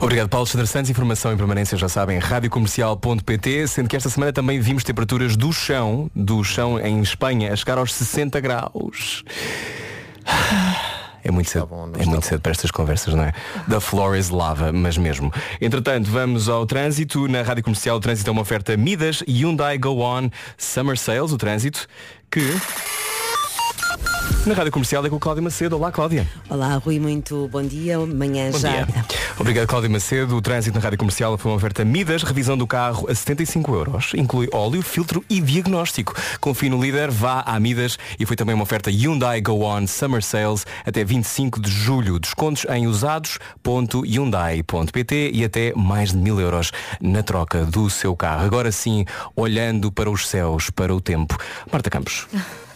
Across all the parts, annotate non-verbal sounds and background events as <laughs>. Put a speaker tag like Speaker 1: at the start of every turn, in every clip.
Speaker 1: Obrigado, Paulo Alexandre Santos. Informação em permanência, já sabem, radiocomercial.pt, sendo que esta semana também vimos temperaturas do chão, do chão em Espanha, a chegar aos 60 graus. <sighs> É muito cedo,
Speaker 2: bom, não
Speaker 1: é muito
Speaker 2: bom.
Speaker 1: cedo para estas conversas, não é? Da floor is lava, mas mesmo. Entretanto, vamos ao trânsito. Na Rádio Comercial, o trânsito é uma oferta Midas, Hyundai Go On, Summer Sales, o trânsito, que... Na Rádio Comercial é com o Cláudio Macedo. Olá, Cláudia.
Speaker 3: Olá, Rui, muito bom dia. Amanhã
Speaker 1: Bom
Speaker 3: já.
Speaker 1: dia. Obrigado, Cláudio Macedo. O trânsito na Rádio Comercial foi uma oferta Midas, revisão do carro a 75 euros. Inclui óleo, filtro e diagnóstico. Confie no líder, vá à Midas e foi também uma oferta Hyundai Go On Summer Sales até 25 de julho. Descontos em usados.hyundai.pt e até mais de mil euros na troca do seu carro. Agora sim, olhando para os céus, para o tempo. Marta Campos. <laughs>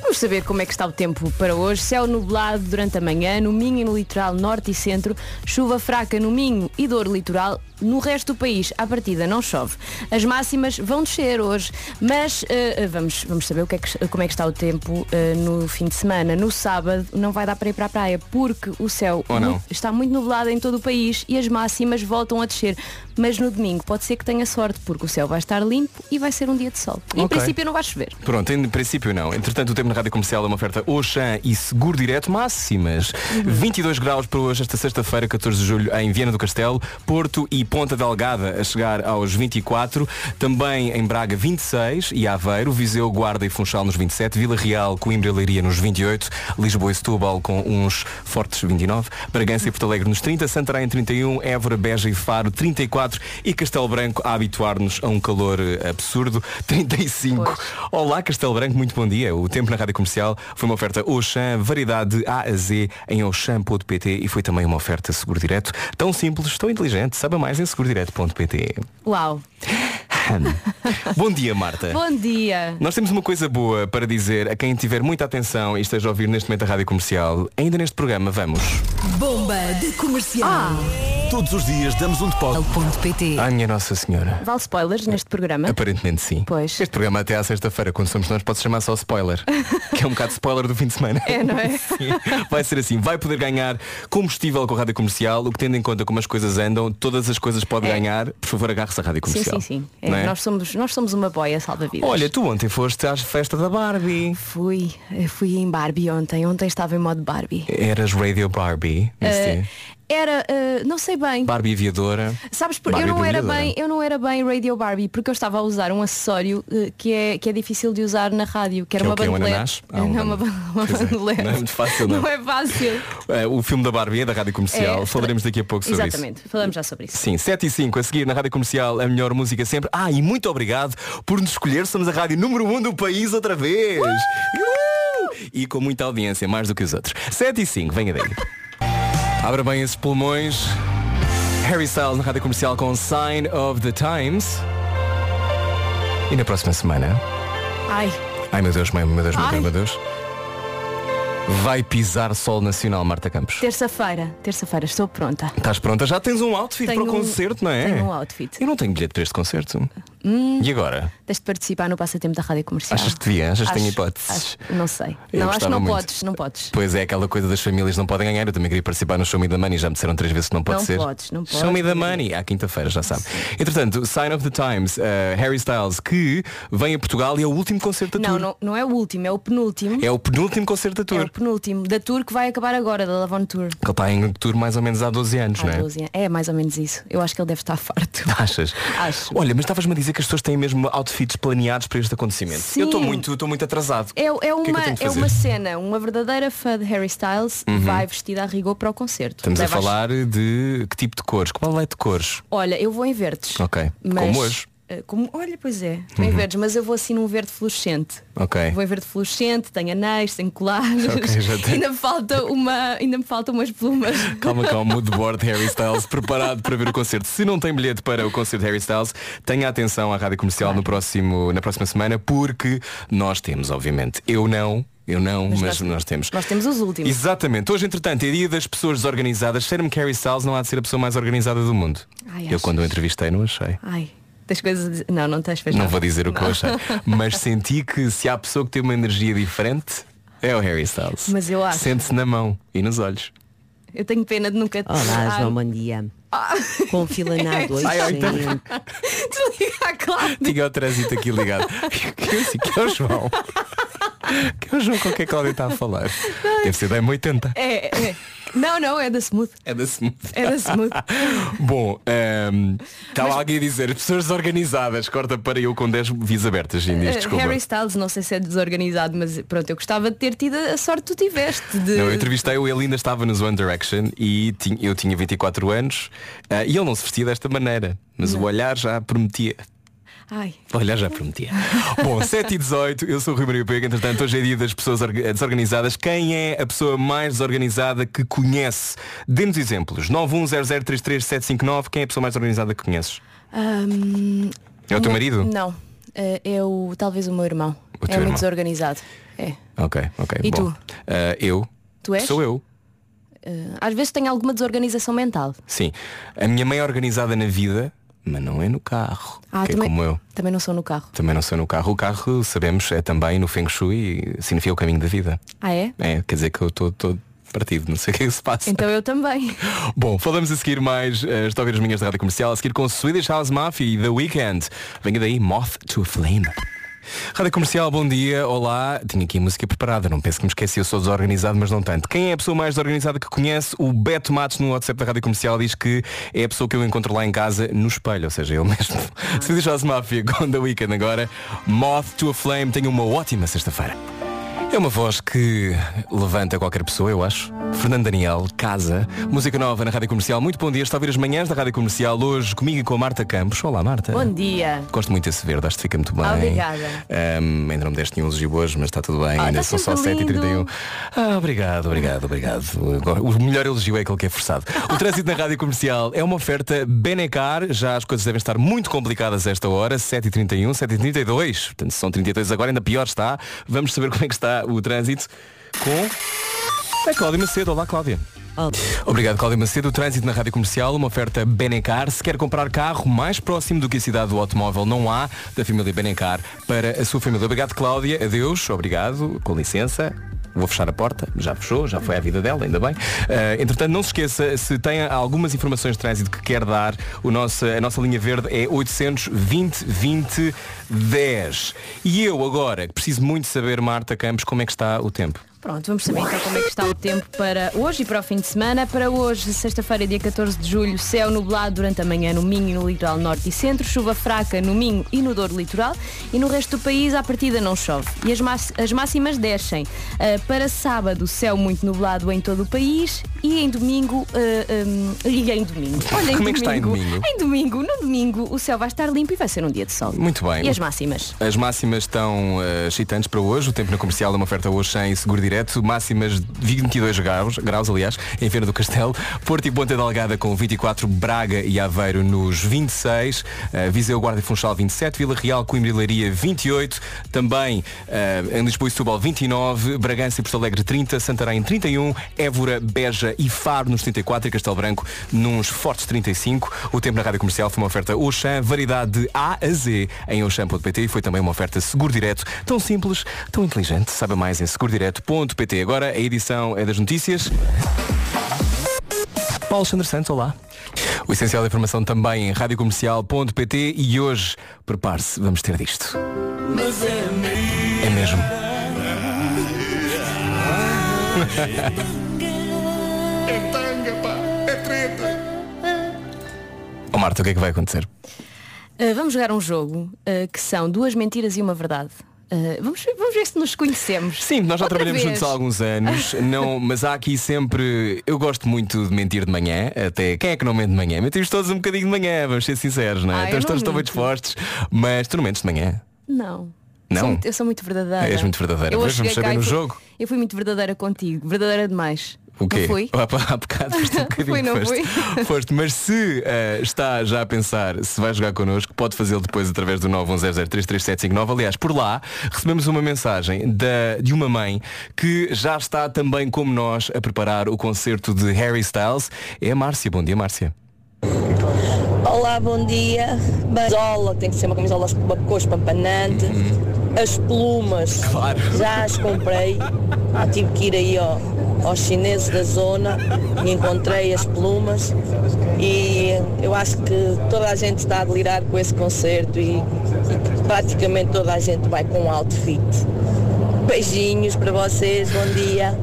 Speaker 4: Vamos saber como é que está o tempo para hoje. Céu nublado durante a manhã, no Minho e no litoral norte e centro. Chuva fraca no Minho e Douro litoral. No resto do país, à partida, não chove. As máximas vão descer hoje, mas eh, vamos, vamos saber o que é que- como é que está o tempo eh, no fim de semana. No sábado não vai dar para ir para a praia, porque o céu mu- está muito nublado em todo o país e as máximas voltam a descer. Mas no domingo pode ser que tenha sorte, porque o céu vai estar limpo e vai ser um dia de sol. Em
Speaker 1: Ok.
Speaker 4: princípio não vai chover.
Speaker 1: Pronto, em princípio não. Entretanto, o tempo na Rádio Comercial é uma oferta Oxã e Seguro Direto máximas. 22 graus para hoje, esta sexta-feira, 14 de julho, em Viana do Castelo, Porto e Ponta Delgada a chegar aos 24. Também em Braga, 26 e Aveiro, Viseu, Guarda e Funchal nos 27, Vila Real, Coimbra e Leiria nos 28, Lisboa e Setúbal com uns fortes 29, Bragança e Porto Alegre nos 30, Santarém 31, Évora, Beja e Faro 34 e Castelo Branco a habituar-nos a um calor eh, absurdo <laughs> 35.
Speaker 4: Pois.
Speaker 1: Olá Castelo Branco, muito bom dia. O tempo na Rádio Comercial foi uma oferta Oxã, variedade de A a Z em oxam.pt e foi também uma oferta Seguro Direto. Tão simples, tão inteligente. Saiba mais em segurodireto.pt.
Speaker 4: Uau! <laughs>
Speaker 1: bom dia, Marta.
Speaker 4: Bom dia!
Speaker 1: Nós temos uma coisa boa para dizer a quem tiver muita atenção e esteja a ouvir neste momento a Rádio Comercial. Ainda neste programa, vamos.
Speaker 5: Bomba de comercial.
Speaker 6: Todos os dias damos um depósito.
Speaker 5: Ponto PT.
Speaker 1: Ai, minha Nossa Senhora.
Speaker 4: Vale spoilers neste programa?
Speaker 1: Aparentemente sim.
Speaker 4: Pois.
Speaker 1: Este programa até à sexta-feira, quando somos nós, pode chamar só spoiler. <laughs> que é um bocado spoiler do fim de semana.
Speaker 4: É, não é? <laughs>
Speaker 1: Sim. Vai ser assim. Vai poder ganhar combustível com a rádio comercial, o que tendo em conta como as coisas andam, todas as coisas pode
Speaker 4: É.
Speaker 1: ganhar. Por favor, agarre-se à rádio
Speaker 4: Sim,
Speaker 1: comercial.
Speaker 4: sim, sim. É,
Speaker 1: Não é?
Speaker 4: nós, somos, nós somos uma boia salva-vidas.
Speaker 1: Olha, tu ontem foste à festa da Barbie.
Speaker 4: Fui, eu fui em Barbie ontem. Ontem estava em modo Barbie.
Speaker 1: Eras Radio Barbie.
Speaker 4: Eh,
Speaker 1: dia.
Speaker 4: Era, eh, não sei bem.
Speaker 1: Barbie aviadora.
Speaker 4: Sabes, por, eu não era bem, eu não era bem Radio Barbie porque eu estava a usar um acessório eh, que é que é difícil de usar na rádio, que era
Speaker 1: Que é
Speaker 4: uma?
Speaker 1: Um ananás? Ah, um
Speaker 4: não, uma, <laughs> uma
Speaker 1: é, não é muito fácil, não.
Speaker 4: Não é fácil. <laughs>
Speaker 1: Eh, o filme da Barbie é da rádio comercial.
Speaker 4: É,
Speaker 1: Falaremos daqui a pouco sobre isso.
Speaker 4: Exatamente, falamos já sobre isso.
Speaker 1: Sim, 7 e 5 a seguir na Rádio Comercial, a melhor música sempre. Ah, e muito obrigado por nos escolher. Somos a rádio número 1 um do país outra vez. Uh! E com muita audiência, mais do que os outros. 7 e 5, venha daí. <laughs> Abra bem esses pulmões. Harry Styles na Rádio Comercial com Sign of the Times. E na próxima semana.
Speaker 4: Ai,
Speaker 1: Ai meu Deus, meu, Deus, meu. Deus, meu Deus. Vai pisar sol nacional, Marta Campos.
Speaker 4: terça-feira, terça-feira, estou pronta.
Speaker 1: Estás pronta? Já tens um outfit
Speaker 4: Tenho
Speaker 1: para o
Speaker 4: um-
Speaker 1: concerto, não é?
Speaker 4: tenho um outfit.
Speaker 1: Eu não tenho bilhete para este concerto. E agora?
Speaker 4: Tens de participar no passatempo da Rádio Comercial.
Speaker 1: Achas que devia? Achas que tenho hipóteses?
Speaker 4: acho- não sei.
Speaker 1: Eu
Speaker 4: não, acho que não
Speaker 1: muito.
Speaker 4: podes, não podes.
Speaker 1: Pois é, aquela coisa das famílias não podem ganhar. Eu também queria participar no Show Me the Money. Já me disseram três vezes que não pode
Speaker 4: Não
Speaker 1: ser.
Speaker 4: podes, não
Speaker 1: Show Me
Speaker 4: podes,
Speaker 1: the Money. À quinta-feira, já sabe. Entretanto, Sign of the Times, eh, Harry Styles, que vem a Portugal e é o último concerto da
Speaker 4: Não,
Speaker 1: tour.
Speaker 4: não, não é o último, é o penúltimo.
Speaker 1: É o penúltimo concerto da
Speaker 4: É
Speaker 1: tour.
Speaker 4: o penúltimo da tour que vai acabar agora, da Lavon Tour.
Speaker 1: Ele está em tour mais ou menos há 12 anos,
Speaker 4: Há
Speaker 1: não é?
Speaker 4: 12 anos. É mais ou menos isso. Eu acho que ele deve estar farto. <laughs>
Speaker 1: Achas?
Speaker 4: Acho.
Speaker 1: Olha, mas estavas-me a dizer que as pessoas têm mesmo outfits planeados para este acontecimento.
Speaker 4: Sim.
Speaker 1: Eu estou muito, estou muito atrasado.
Speaker 4: É, é,
Speaker 1: O que é que
Speaker 4: uma, é uma cena, uma verdadeira fã de Harry Styles vai vestida a rigor para o concerto.
Speaker 1: Estamos a
Speaker 4: Leva as-
Speaker 1: falar de que tipo de cores? Qual é de cores?
Speaker 4: Olha, eu vou em verdes.
Speaker 1: Ok.
Speaker 4: Mas,
Speaker 1: Como hoje?
Speaker 4: Eh, como- olha, pois é, estou em verdes, mas eu vou assim num verde fluorescente.
Speaker 1: Ok.
Speaker 4: Vou em verde fluorescente, tenho anéis, tenho colares.
Speaker 1: Ok, já tenho. <laughs>
Speaker 4: ainda, me falta uma, ainda me faltam umas plumas. <laughs>
Speaker 1: Calma, calma, mood board Harry Styles preparado para ver o concerto. Se não tem bilhete para o concerto de Harry Styles, tenha atenção à rádio comercial no próximo, na próxima semana, porque nós temos, obviamente. Eu não, eu não, mas,
Speaker 4: Mas
Speaker 1: nós,
Speaker 4: nós-
Speaker 1: temos.
Speaker 4: Nós temos os últimos.
Speaker 1: Exatamente. Hoje, entretanto, é dia das pessoas desorganizadas. Que Harry Styles não há de ser a pessoa mais organizada do mundo.
Speaker 4: Ai,
Speaker 1: eu
Speaker 4: achas?
Speaker 1: quando o entrevistei não achei.
Speaker 4: Ai, tens coisas a dizer. Não, não tens fez
Speaker 1: Não vou dizer o que eu achei. Mas <laughs> senti que se há pessoa que tem uma energia diferente, é o Harry Styles.
Speaker 4: Mas eu acho.
Speaker 1: Sente-se na mão e nos olhos.
Speaker 4: Eu tenho pena de nunca te
Speaker 3: Olá,
Speaker 4: Ah,
Speaker 3: João, bom dia. Com fila na A2, <laughs>
Speaker 1: Ai, ai, então-
Speaker 3: sem- <laughs>
Speaker 4: Desligar, claro.
Speaker 1: Tinha o trânsito aqui ligado. Que, que é o João. <laughs> Que é o João com quem a Cláudia está a falar. Deve ser da M80.
Speaker 4: É, é. Não, não, é da Smooth.
Speaker 1: É da Smooth.
Speaker 4: É da Smooth. <laughs>
Speaker 1: Bom, ehm, estava alguém a dizer, pessoas desorganizadas, corta para eu com 10 vias abertas, Inês,
Speaker 4: Uh,
Speaker 1: desculpa.
Speaker 4: Harry Styles, não sei se é desorganizado, mas pronto, eu gostava de ter tido a sorte que tu tiveste. De...
Speaker 1: Não, eu entrevistei-o, ele ainda estava nos One Direction e tinha- eu tinha 24 anos ah, e ele não se vestia desta maneira, mas o olhar já prometia.
Speaker 4: Ai,
Speaker 1: O olhar já prometia. <laughs> Bom, 7 e 18, eu sou o Rui Maria Pega, entretanto hoje é dia das pessoas orga- desorganizadas. Quem é a pessoa mais desorganizada que conhece? Dê-nos exemplos. 910033759, quem é a pessoa mais organizada que conheces?
Speaker 4: hum,
Speaker 1: É o teu
Speaker 4: uma-
Speaker 1: marido?
Speaker 4: Não. Uh, é o, talvez o meu irmão.
Speaker 1: O
Speaker 4: é muito
Speaker 1: irmão.
Speaker 4: desorganizado. É.
Speaker 1: Ok, ok.
Speaker 4: E
Speaker 1: bom.
Speaker 4: tu?
Speaker 1: Ah, eu?
Speaker 4: Tu és?
Speaker 1: Sou eu.
Speaker 4: Uh, às vezes tenho alguma desorganização mental.
Speaker 1: Sim. A minha mãe é organizada na vida, mas não é no carro. que é
Speaker 4: Ah, também,
Speaker 1: como eu.
Speaker 4: também não sou no carro.
Speaker 1: Também não sou no carro. O carro, sabemos, é também no Feng Shui significa o caminho da vida.
Speaker 4: Ah, é?
Speaker 1: É, quer dizer que eu estou todo partido, não sei o que é que se passa.
Speaker 4: Então eu também. <laughs>
Speaker 1: Bom, falamos a seguir mais, uh, estou a ouvir as minhas da rádio comercial, a seguir com Swedish House Mafia e The Weekend. Venha daí, Moth to a Flame. Rádio Comercial, bom dia, olá. Tinha aqui a música preparada, não penso que me esqueci, eu sou desorganizado, mas não tanto. Quem é a pessoa mais desorganizada que conhece? O Beto Matos no WhatsApp da Rádio Comercial diz que é a pessoa que eu encontro lá em casa no espelho, ou seja, ele mesmo. Swedish House Mafia com The Weekend agora. Moth to a Flame, tenha uma ótima sexta-feira. É uma voz que levanta qualquer pessoa, eu acho. Fernando Daniel, Casa, música nova na Rádio Comercial. Muito bom dia, está a ouvir as manhãs da Rádio Comercial hoje comigo e com a Marta Campos. Olá, Marta.
Speaker 4: Bom dia.
Speaker 1: Gosto muito desse verde, acho que fica muito bem.
Speaker 4: Obrigada.
Speaker 1: Ahm, ainda não me deste nenhum elogio hoje, mas está tudo bem.
Speaker 4: Ah,
Speaker 1: ainda
Speaker 4: está
Speaker 1: são só
Speaker 4: sempre
Speaker 1: 7h31.
Speaker 4: lindo.
Speaker 1: Ah, obrigado, obrigado, obrigado. O melhor elogio é aquele que é forçado. O <laughs> trânsito na Rádio Comercial é uma oferta Benecar. Já as coisas devem estar muito complicadas a esta hora. 7h31, 7h32. Portanto, são 32 agora, ainda pior está. Vamos saber como é que está o trânsito com a Cláudia Macedo. Olá, Cláudia.
Speaker 3: Olá.
Speaker 1: Obrigado, Cláudia Macedo. O trânsito na Rádio Comercial, uma oferta Benecar. Se quer comprar carro mais próximo do que a cidade do automóvel, não há da família Benecar para a sua família. Obrigado, Cláudia. Adeus. Obrigado. Com licença. Vou fechar a porta, já fechou, já foi a vida dela, ainda bem. Uh, entretanto, não se esqueça, se tem algumas informações de trânsito que quer dar, o nosso, a nossa linha verde é 820 20 10. E eu agora preciso muito saber, Marta Campos, como é que está o tempo.
Speaker 4: Pronto, vamos saber então como é que está o tempo para hoje e para o fim de semana. Para hoje, sexta-feira, dia 14 de julho, céu nublado durante a manhã no Minho e no litoral norte e centro, chuva fraca no Minho e no Douro litoral e no resto do país, à partida, não chove. E as, as máximas descem. Ah, para sábado, céu muito nublado em todo o país e em domingo, ah, hum, e em domingo. Olha, em
Speaker 1: Como é que está em domingo?
Speaker 4: Em domingo, no domingo, o céu vai estar limpo e vai ser um dia de sol.
Speaker 1: Muito bem.
Speaker 4: E as máximas?
Speaker 1: As máximas estão eh, excitantes para hoje. O tempo na comercial é uma oferta hoje sem seguro direto. Máximas de 22 graus, graus aliás, em Feira do Castelo. Porto e Ponta Delgada com 24, Braga e Aveiro nos 26, eh, Viseu, Guarda e Funchal 27, Vila Real, Coimbra e Leiria 28, também eh, em Lisboa e Setúbal 29, Bragança e Porto Alegre 30, Santarém 31, Évora, Beja e Faro nos 34 e Castelo Branco nos fortes 35. O tempo na Rádio Comercial foi uma oferta Oxã, variedade de A a Z em Oxã.pt e foi também uma oferta Seguro Direto, tão simples, tão inteligente. Saiba mais em segurodireto.pt. Agora a edição é das notícias. Paulo Alexandre Santos, olá. O essencial da informação também em radiocomercial.pt e hoje, prepare-se, vamos ter disto. É mesmo. <laughs> Ó Marta, o que é que vai acontecer?
Speaker 4: Uh, vamos jogar um jogo uh, que são duas mentiras e uma verdade. Uh, vamos, ver- vamos ver se nos conhecemos.
Speaker 1: Sim, nós já
Speaker 4: Outra
Speaker 1: trabalhamos
Speaker 4: vez.
Speaker 1: juntos há alguns anos, não, mas há aqui sempre. Eu gosto muito de mentir de manhã, até quem é que não mente de manhã? Mentimos todos um bocadinho de manhã, vamos ser sinceros, não é?
Speaker 4: Ah, não
Speaker 1: todos estão bem dispostos, mas tu não mentes de manhã.
Speaker 4: Não.
Speaker 1: Não?
Speaker 4: Sou muito- eu sou muito verdadeira.
Speaker 1: És muito verdadeira.
Speaker 4: Eu
Speaker 1: Pois,
Speaker 4: hoje
Speaker 1: vamos saber no jogo.
Speaker 4: Eu fui muito verdadeira contigo. Verdadeira demais.
Speaker 1: O quê?
Speaker 4: Não fui?
Speaker 1: Há, há bocado foste um bocadinho <laughs>
Speaker 4: Fui, não
Speaker 1: foste.
Speaker 4: fui? <laughs>
Speaker 1: Foste, mas se eh, está já a pensar se vai jogar connosco, pode fazê-lo depois através do 910033759. Aliás, por lá recebemos uma mensagem da, de uma mãe que já está também como nós a preparar o concerto de Harry Styles. É a Márcia. Bom dia, Márcia.
Speaker 2: Olá, bom dia. Camisola, tem que ser uma camisola com uma cor espampanante. As plumas,
Speaker 1: Claro.
Speaker 2: já as comprei. <laughs> Ah, tive que ir aí ao, aos chineses da zona e encontrei as plumas e eu acho que toda a gente está a delirar com esse concerto e, e praticamente toda a gente vai com um outfit. Beijinhos para vocês, bom dia.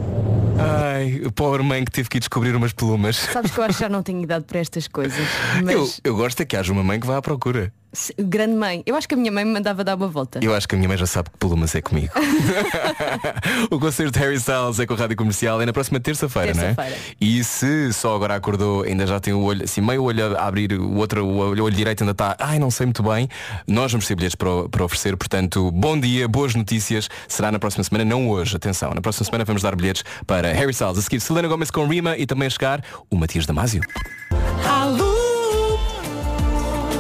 Speaker 1: Ai, o pobre mãe que teve que ir descobrir umas plumas.
Speaker 4: Sabes que eu acho que já não tenho idade para estas coisas. Mas
Speaker 1: Eu, eu gosto é que haja uma mãe que vá à procura.
Speaker 4: Grande mãe, eu acho que a minha mãe me mandava dar uma volta.
Speaker 1: Eu acho que a minha mãe já sabe que plumas é comigo. <laughs> o concerto de Harry Styles é com a Rádio Comercial é na próxima terça-feira, não é? E se só agora acordou, ainda já tem o olho, assim, meio olho a abrir, o outro, o olho, o olho direito ainda está, ai, não sei muito bem, nós vamos ter bilhetes para, para oferecer, portanto, bom dia, boas notícias, será na próxima semana, não hoje, atenção, na próxima semana vamos dar bilhetes para Harry Styles, a seguir Selena Gomez com Rima e também a chegar o Matias Damasio.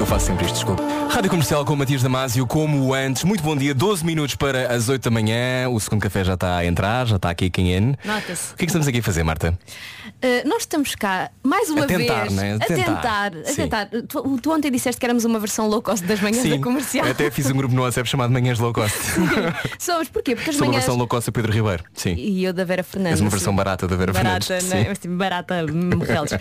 Speaker 1: Eu faço sempre isto, desculpa. Rádio Comercial com o Matias Damasio, como antes. Muito bom dia, 12 minutos para as 8 da manhã. O segundo café já está a entrar, já está aqui quem N.
Speaker 4: Nota-se.
Speaker 1: O que é que estamos aqui a fazer, Marta?
Speaker 4: Uh, nós estamos cá, mais uma
Speaker 1: A tentar,
Speaker 4: vez,
Speaker 1: né? A tentar.
Speaker 4: a
Speaker 1: Sim.
Speaker 4: tentar. Tu, tu ontem disseste que éramos uma versão low cost das manhãs da comercial.
Speaker 1: até fiz um grupo no WhatsApp chamado Manhãs Low Cost. <laughs>
Speaker 4: Somos, porquê? Porque as
Speaker 1: Sou uma
Speaker 4: manhãs.
Speaker 1: versão low cost a Pedro Ribeiro. Sim.
Speaker 4: E eu da Vera Fernandes.
Speaker 1: És uma versão barata da Vera
Speaker 4: barata,
Speaker 1: Fernandes.
Speaker 4: né?
Speaker 1: Sim.
Speaker 4: Assim, barata, morrelos. uh,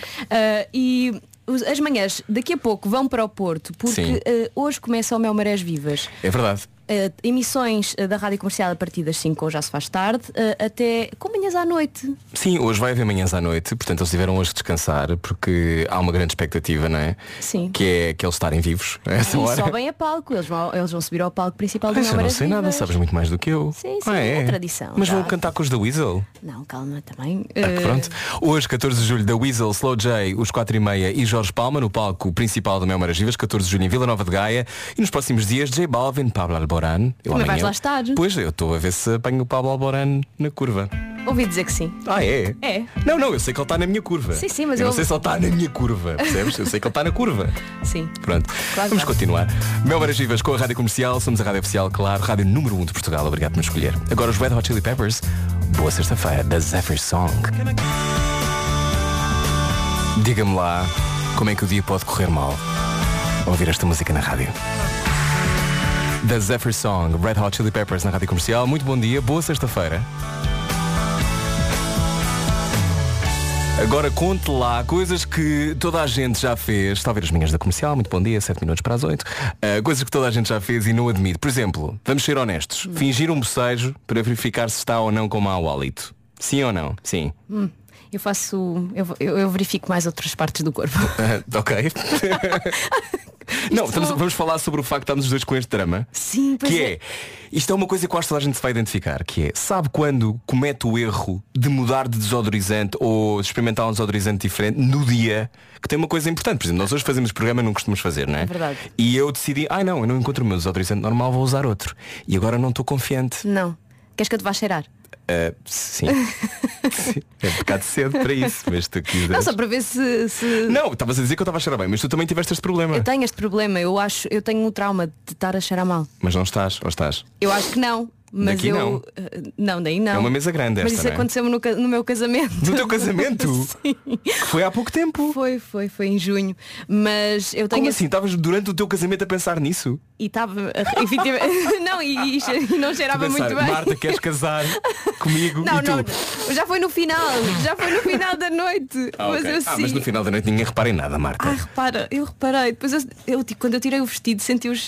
Speaker 4: e os- as manhãs daqui a pouco vão para o Porto, porque
Speaker 1: Sim.
Speaker 4: uh, hoje começa o Mel Marés Vivas.
Speaker 1: É verdade.
Speaker 4: Uh, emissões uh, da Rádio Comercial a partir das 5 ou já se faz tarde, uh, até com manhãs à noite.
Speaker 1: Sim, hoje vai haver manhãs à noite, portanto eles tiveram hoje que descansar, porque há uma grande expectativa, não é?
Speaker 4: Sim.
Speaker 1: Que é que eles estarem vivos a essa
Speaker 4: E
Speaker 1: hora.
Speaker 4: sobem a palco, eles vão, eles vão subir ao palco principal do
Speaker 1: já não sei nada, sabes muito mais do que eu.
Speaker 4: Sim, sim,
Speaker 1: Ah,
Speaker 4: é tradição,
Speaker 1: Mas
Speaker 4: já.
Speaker 1: vão cantar com os da Weasel?
Speaker 4: Não, calma também.
Speaker 1: Ah, pronto. Hoje, 14 de julho, da Weasel, Slow J, os 4 e meia e Jorge Palma no palco principal do Mel Maras Vivas, 14 de julho em Vila Nova de Gaia. E nos próximos dias, J Balvin, Pablo Alboran. Eu
Speaker 4: vais lá estar.
Speaker 1: Pois, eu estou a ver se apanho o Pablo Alboran na curva.
Speaker 4: ouvi dizer que sim.
Speaker 1: Ah, é?
Speaker 4: É.
Speaker 1: Não, não, eu sei que ele está na minha curva.
Speaker 4: Sim, sim, mas
Speaker 1: eu
Speaker 4: eu-
Speaker 1: não sei se ele está na minha curva, percebes? Eu sei que ele está na curva.
Speaker 4: Sim.
Speaker 1: Pronto,
Speaker 4: Claro
Speaker 1: vamos
Speaker 4: vai.
Speaker 1: continuar. Mel Vivas com a Rádio Comercial, somos a Rádio Oficial, claro, Rádio número 1 um de Portugal, obrigado por nos escolher. Agora os Red Hot Chili Peppers, boa sexta-feira, da Zephyr Song. Diga-me lá, como é que o dia pode correr mal? ao Ouvir esta música na rádio. Da Zephyr Song, Red Hot Chili Peppers na Rádio Comercial. Muito bom dia, boa sexta-feira. Agora conte lá coisas que toda a gente já fez. Está a ver as minhas da comercial, muito bom dia, 7 minutos para as 8. Uh, coisas que toda a gente já fez e não admite. Por exemplo, vamos ser honestos. Fingir um bocejo para verificar se está ou não com mau hálito. Sim ou não? Sim.
Speaker 4: Eu faço. Eu, eu- eu verifico mais outras partes do corpo.
Speaker 1: Uh, <laughs> ok. <laughs> não, estamos- vamos falar sobre o facto de estarmos os dois com este drama.
Speaker 4: Sim, pois
Speaker 1: Que
Speaker 4: é.
Speaker 1: é, isto é uma coisa acho que toda a gente se vai identificar, que é, sabe quando comete o erro de mudar de desodorizante ou experimentar um desodorizante diferente no dia que tem uma coisa importante. Por exemplo, nós hoje fazemos programa, não costumamos fazer, não é?
Speaker 4: verdade.
Speaker 1: E eu decidi, ai não, eu não encontro o meu desodorizante normal, vou usar outro. E agora não estou confiante.
Speaker 4: Não. Queres que eu te vá cheirar?
Speaker 1: Sim. Sim. <laughs> É um bocado cedo para isso, mas tu quiseres.
Speaker 4: Não, só para ver se. se-
Speaker 1: Não, estavas a dizer que eu estava a cheirar bem, mas tu também tiveste este problema.
Speaker 4: Eu tenho este problema, eu acho, eu tenho um trauma de estar a cheirar mal.
Speaker 1: Mas não estás, ou estás?
Speaker 4: Eu acho que não. Mas
Speaker 1: Daqui
Speaker 4: eu.
Speaker 1: não.
Speaker 4: eh, Não, daí não.
Speaker 1: É uma mesa grande
Speaker 4: Mas
Speaker 1: esta,
Speaker 4: isso
Speaker 1: não é?
Speaker 4: aconteceu no, no meu casamento.
Speaker 1: No teu casamento? <laughs>
Speaker 4: Sim.
Speaker 1: Foi há pouco tempo.
Speaker 4: Foi, foi, foi em junho. Mas eu tenho
Speaker 1: Como assim? Estavas durante o teu casamento a pensar nisso?
Speaker 4: E estava. efetivamente- <laughs> não, e, e <laughs> não cheirava
Speaker 1: pensar,
Speaker 4: muito bem.
Speaker 1: Marta, queres casar comigo?
Speaker 4: Não, não, já foi no final, já foi no final da noite.
Speaker 1: Ah,
Speaker 4: mas
Speaker 1: ok.
Speaker 4: eu
Speaker 1: Ah, mas no final da noite ninguém repara em nada, Marta.
Speaker 4: Ai, repara, eu reparei. Depois eu, eu, tipo, quando eu tirei o vestido senti os.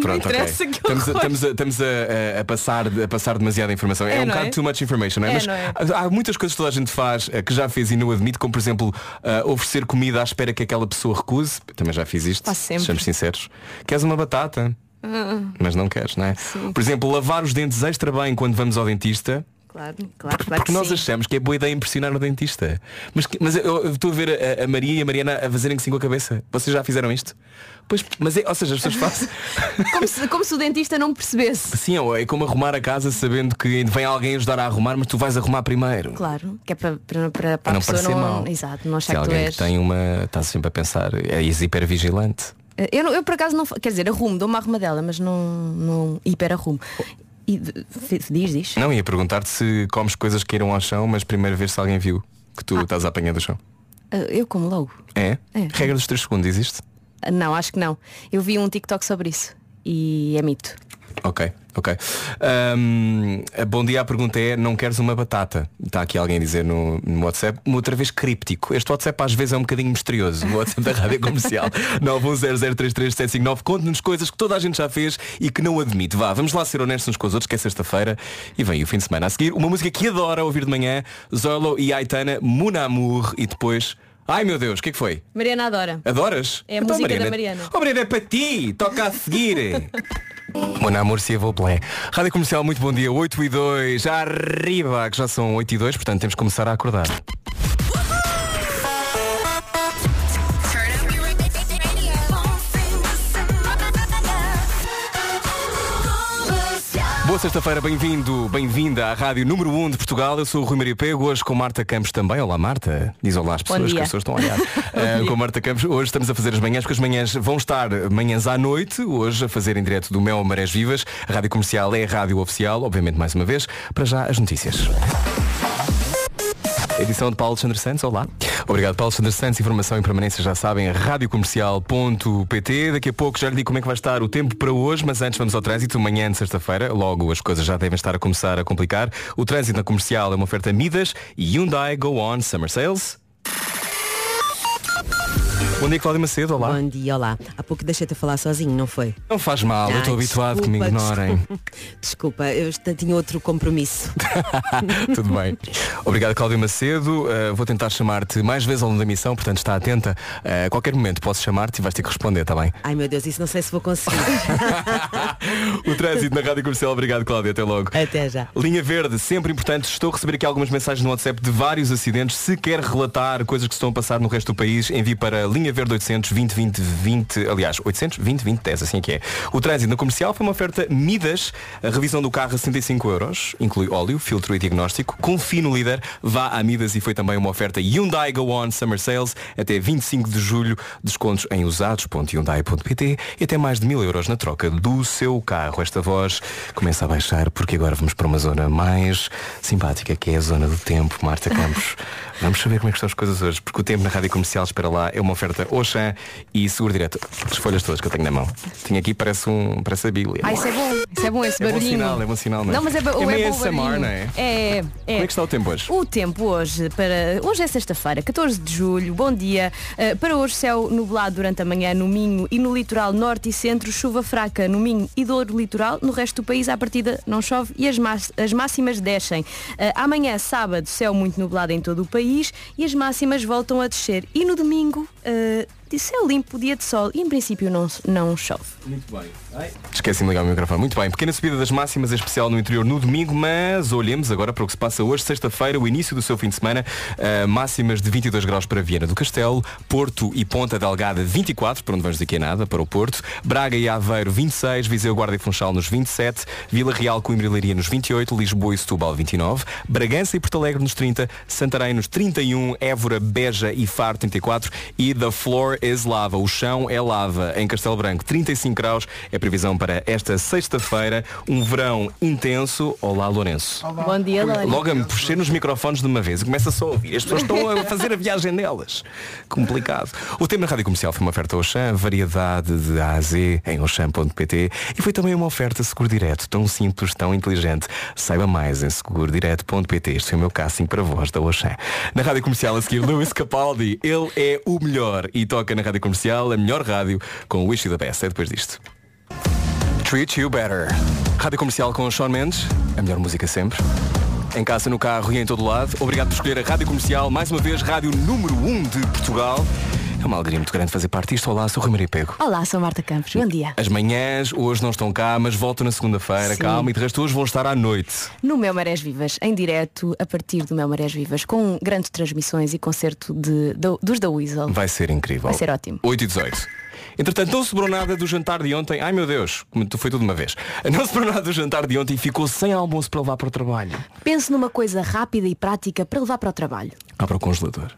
Speaker 1: Pronto, ok.
Speaker 4: interessa que
Speaker 1: Estamos, a, estamos, a, estamos a, a passar, a passar demasiada informação. É,
Speaker 4: É,
Speaker 1: um bocado
Speaker 4: é?
Speaker 1: too much information, não é?
Speaker 4: É,
Speaker 1: Mas
Speaker 4: não é?
Speaker 1: há muitas coisas que toda a gente faz eh, que já fez e não admite, como por exemplo eh, oferecer comida à espera que aquela pessoa recuse. Também já fiz isto. Sejamos sinceros. Queres uma batata? Mas não queres, não é? Por exemplo, lavar os dentes extra bem quando vamos ao dentista.
Speaker 4: Claro, claro, claro
Speaker 1: Porque
Speaker 4: que
Speaker 1: nós
Speaker 4: sim.
Speaker 1: achamos que é boa ideia impressionar o dentista. Mas, mas eu, eu estou a ver a, a Maria e a Mariana a fazerem que sim com a cabeça. Vocês já fizeram isto? Pois, mas é, ou seja, as pessoas fazem. <laughs>
Speaker 4: Como se, como se o dentista não percebesse.
Speaker 1: Sim, é como arrumar a casa sabendo que vem alguém ajudar a arrumar, mas tu vais arrumar primeiro.
Speaker 4: Claro, que é para, para, para, para a
Speaker 1: não
Speaker 4: pessoa
Speaker 1: parecer
Speaker 4: não.
Speaker 1: mal.
Speaker 4: Exato, não
Speaker 1: Se
Speaker 4: achar que tu
Speaker 1: alguém
Speaker 4: és.
Speaker 1: que tem uma. está sempre a pensar, é hipervigilante.
Speaker 4: Eu, não- eu por acaso não. Quer dizer, arrumo, dou uma arrumadela, mas não, não hiper arrumo. E diz, diz.
Speaker 1: Não, ia perguntar-te se comes coisas que irão ao chão, mas primeiro ver se alguém viu que tu estás a apanhar do chão.
Speaker 4: Ah, Eu como logo.
Speaker 1: É?
Speaker 4: É.
Speaker 1: Regra dos 3 segundos, existe?
Speaker 4: Não, acho que não. Eu vi um TikTok sobre isso. E é mito.
Speaker 1: Ok. Ok. Ahm, bom dia, a pergunta é, não queres uma batata? Está aqui alguém a dizer no, no WhatsApp, uma outra vez críptico. Este WhatsApp às vezes é um bocadinho misterioso, o WhatsApp da Rádio Comercial. <laughs> 910033759. Conte-nos coisas que toda a gente já fez e que não admite. Vá, vamos lá ser honestos uns com os outros, que é sexta-feira e vem o fim de semana a seguir. Uma música que adora ouvir de manhã, Zolo e Aitana, Mon Amour e depois... Ai meu Deus, o que é que foi?
Speaker 4: Mariana adora.
Speaker 1: Adoras?
Speaker 4: É a música da Mariana.
Speaker 1: Oh, Mariana, é para ti. Toca a seguir. <laughs> Mon amor, se vou play. Rádio Comercial, muito bom dia. 8 e 2. Arriba, que já são 8 e 2, portanto temos que começar a acordar. Boa sexta-feira, bem-vindo, bem-vinda à Rádio Número 1 de Portugal. Eu sou o Rui Maria Pego, hoje com Marta Campos também. Olá, Marta. Diz olá às pessoas, que as pessoas estão a olhar. <laughs> Eh, com Marta Campos, hoje estamos a fazer as manhãs, porque as manhãs vão estar manhãs à noite, hoje a fazer em direto do Mel Marés Vivas. A Rádio Comercial é a rádio oficial, obviamente mais uma vez. Para já, as notícias. Edição de Paulo Alexandre Santos, olá. Obrigado, Paulo Alexandre Santos. Informação em permanência já sabem, radiocomercial.pt. Daqui a pouco já lhe digo como é que vai estar o tempo para hoje, mas antes vamos ao trânsito. Manhã de sexta-feira, logo as coisas já devem estar a começar a complicar. O trânsito na comercial é uma oferta Midas e Hyundai Go On Summer Sales. Bom dia, Cláudia Macedo, olá.
Speaker 3: Bom dia, olá. Há pouco deixei-te a falar sozinho, não foi?
Speaker 1: Não faz mal, eu
Speaker 3: Ai,
Speaker 1: estou habituado que me ignorem.
Speaker 3: Desculpa, <laughs> eu tinha outro compromisso. <laughs>
Speaker 1: Tudo bem. Obrigado, Cláudia Macedo. Uh, vou tentar chamar-te mais vezes ao longo da missão, portanto está atenta. Uh, a qualquer momento posso chamar-te e vais ter que responder, está bem?
Speaker 3: Ai meu Deus, isso não sei se vou conseguir. <laughs>
Speaker 1: o trânsito na Rádio Comercial. Obrigado, Cláudia. Até logo.
Speaker 3: Até já.
Speaker 1: Linha Verde, sempre importante. Estou a receber aqui algumas mensagens no WhatsApp de vários acidentes. Se quer relatar coisas que estão a passar no resto do país, envie para Linha Verde 800 20 20 20, aliás, 800 20 20 10, assim é que é. O trânsito na comercial foi uma oferta Midas, a revisão do carro a 65 euros, inclui óleo, filtro e diagnóstico. Confie no líder, vá a Midas e foi também uma oferta Hyundai Go On Summer Sales até 25 de julho, descontos em usados.hyundai.pt e até mais de mil euros na troca do seu carro. Esta voz começa a baixar porque agora vamos para uma zona mais simpática, que é a zona do tempo, Marta Campos. <laughs> Vamos saber como é que estão as coisas hoje, porque o tempo na rádio comercial espera lá é uma oferta Oxã e seguro direto. As folhas todas que eu tenho na mão. Tinha aqui, parece um. parece a Bíblia.
Speaker 4: Ah, isso é bom. Isso é bom esse
Speaker 1: É bom
Speaker 4: barulhinho.
Speaker 1: sinal, é bom sinal, não é?
Speaker 4: Não, mas é, ba-
Speaker 1: É
Speaker 4: é, bom
Speaker 1: ASMR,
Speaker 4: barulhinho.
Speaker 1: não é?
Speaker 4: É, é.
Speaker 1: Como é que está o tempo hoje?
Speaker 4: O tempo hoje, para. Hoje é sexta-feira, 14 de julho, bom dia. Uh, para hoje, céu nublado durante a manhã no Minho e no litoral norte e centro, chuva fraca no Minho e Douro litoral. No resto do país, à partida, não chove e as, más- as máximas descem. Uh, amanhã, sábado, céu muito nublado em todo o país e as máximas voltam a descer. E no domingo, uh, it. De céu limpo, dia de sol e em princípio não, não chove.
Speaker 1: Muito bem. Esqueci-me de ligar o microfone. Muito bem. Pequena subida das máximas, em especial no interior no domingo, mas olhemos agora para o que se passa hoje, sexta-feira, o início do seu fim de semana. Uh, máximas de 22 graus para Viana do Castelo, Porto e Ponta Delgada 24, para onde vamos daqui a nada, para o Porto. Braga e Aveiro 26, Viseu, Guarda e Funchal nos 27, Vila Real, Coimbra e Leiria nos 28, Lisboa e Setúbal 29, Bragança e Porto Alegre nos 30, Santarém nos 31, Évora, Beja e Faro 34 e The Floor is Lava, o chão é lava em Castelo Branco 35 graus, é previsão para esta sexta-feira, um verão intenso. Olá Lourenço.
Speaker 4: Bom dia, Lória.
Speaker 1: Logo a me puxei nos microfones de uma vez e começa só a ouvir. As pessoas estão a <laughs> fazer a viagem delas. Complicado. O tema na Rádio Comercial foi uma oferta Oxã, variedade de A a Z em oxam.pt e foi também uma oferta seguro direto, tão simples, tão inteligente. Saiba mais em segurodireto.pt. Este foi o meu casting para voz da Oxã. Na Rádio Comercial a seguir, Luís Capaldi. Ele é o melhor e toca na Rádio Comercial a melhor rádio com o Wish You the Best. É depois disto. Treat You Better. Rádio Comercial com o Sean Mendes, a melhor música sempre. Em casa, no carro e em todo lado. Obrigado por escolher a Rádio Comercial, mais uma vez, rádio número 1 de Portugal. É uma alegria muito grande fazer parte disto. Olá, sou o Rui Maria Pego.
Speaker 4: Olá, sou Marta Campos. Bom dia.
Speaker 1: As manhãs hoje não estão cá, mas voltam na segunda-feira. Calma, e de resto hoje vão estar à noite.
Speaker 4: No Meu Marés Vivas, em direto, a partir do Meu Marés Vivas, com grandes transmissões e concerto de, do- dos da Weasel.
Speaker 1: Vai ser incrível.
Speaker 4: Vai ser ótimo.
Speaker 1: 8 e 18. Entretanto, não sobrou nada do jantar de ontem. Ai meu Deus, foi tudo de uma vez. Não sobrou nada do jantar de ontem e ficou sem almoço para levar para o trabalho.
Speaker 4: Pense numa coisa rápida e prática para levar para o trabalho.
Speaker 1: Abra o congelador.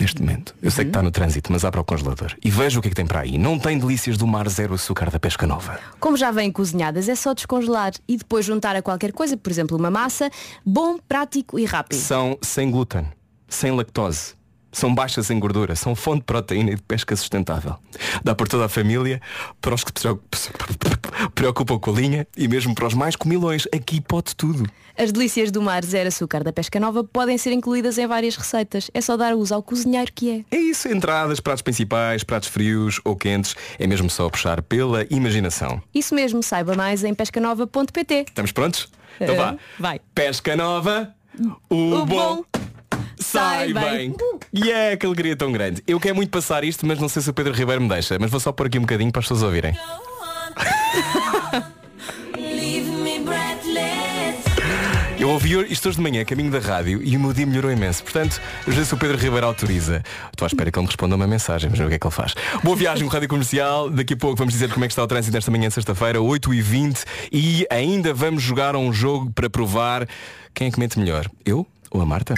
Speaker 1: Neste momento. Eu sei que está no trânsito, mas abra o congelador. E veja o que é que tem para aí. Não tem delícias do mar zero açúcar da pesca nova.
Speaker 4: Como já vêm cozinhadas, é só descongelar e depois juntar a qualquer coisa, por exemplo, uma massa, bom, prático e rápido.
Speaker 1: São sem glúten, sem lactose, São baixas em gordura, são fonte de proteína e de pesca sustentável. Dá para toda a família, para os que se <laughs> preocupam com a linha e mesmo para os mais comilões. Aqui pode tudo.
Speaker 4: As delícias do mar zero açúcar da pesca nova podem ser incluídas em várias receitas. É só dar uso ao cozinheiro que é.
Speaker 1: É isso, entradas, pratos principais, pratos frios ou quentes. É mesmo só puxar pela imaginação.
Speaker 4: Isso mesmo, saiba mais em pescanova.pt.
Speaker 1: Estamos prontos? Então
Speaker 4: Eh,
Speaker 1: vá.
Speaker 4: vai.
Speaker 1: Pesca nova, o,
Speaker 4: O
Speaker 1: bom.
Speaker 4: bom
Speaker 1: Sai
Speaker 4: sai
Speaker 1: bem.
Speaker 4: bem.
Speaker 1: E é que alegria tão grande. Eu quero muito passar isto, mas não sei se o Pedro Ribeiro me deixa. Mas vou só pôr aqui um bocadinho para as pessoas ouvirem. Eu ouvi isto hoje de manhã, caminho da rádio, e o meu dia melhorou imenso. Portanto, eu já sei se o Pedro Ribeiro autoriza. Estou à espera que ele me responda uma mensagem, mas ver o que é que ele faz. Boa viagem com Rádio Comercial. Daqui a pouco vamos dizer como é que está o trânsito desta manhã, sexta-feira, 8h20. E ainda vamos jogar a um jogo para provar quem é que mente melhor. Eu ou a Marta?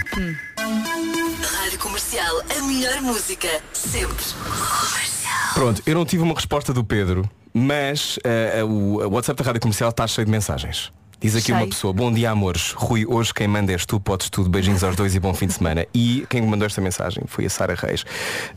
Speaker 5: Rádio Comercial, a melhor música, sempre. Comercial.
Speaker 1: Pronto, eu não tive uma resposta do Pedro, mas eh, o o WhatsApp da Rádio Comercial está cheio de mensagens. Diz aqui
Speaker 4: Cheio.
Speaker 1: uma pessoa, bom dia amores, Rui, hoje quem manda és tu, podes tudo, beijinhos aos dois e bom fim de semana. E quem me mandou esta mensagem foi a Sara Reis.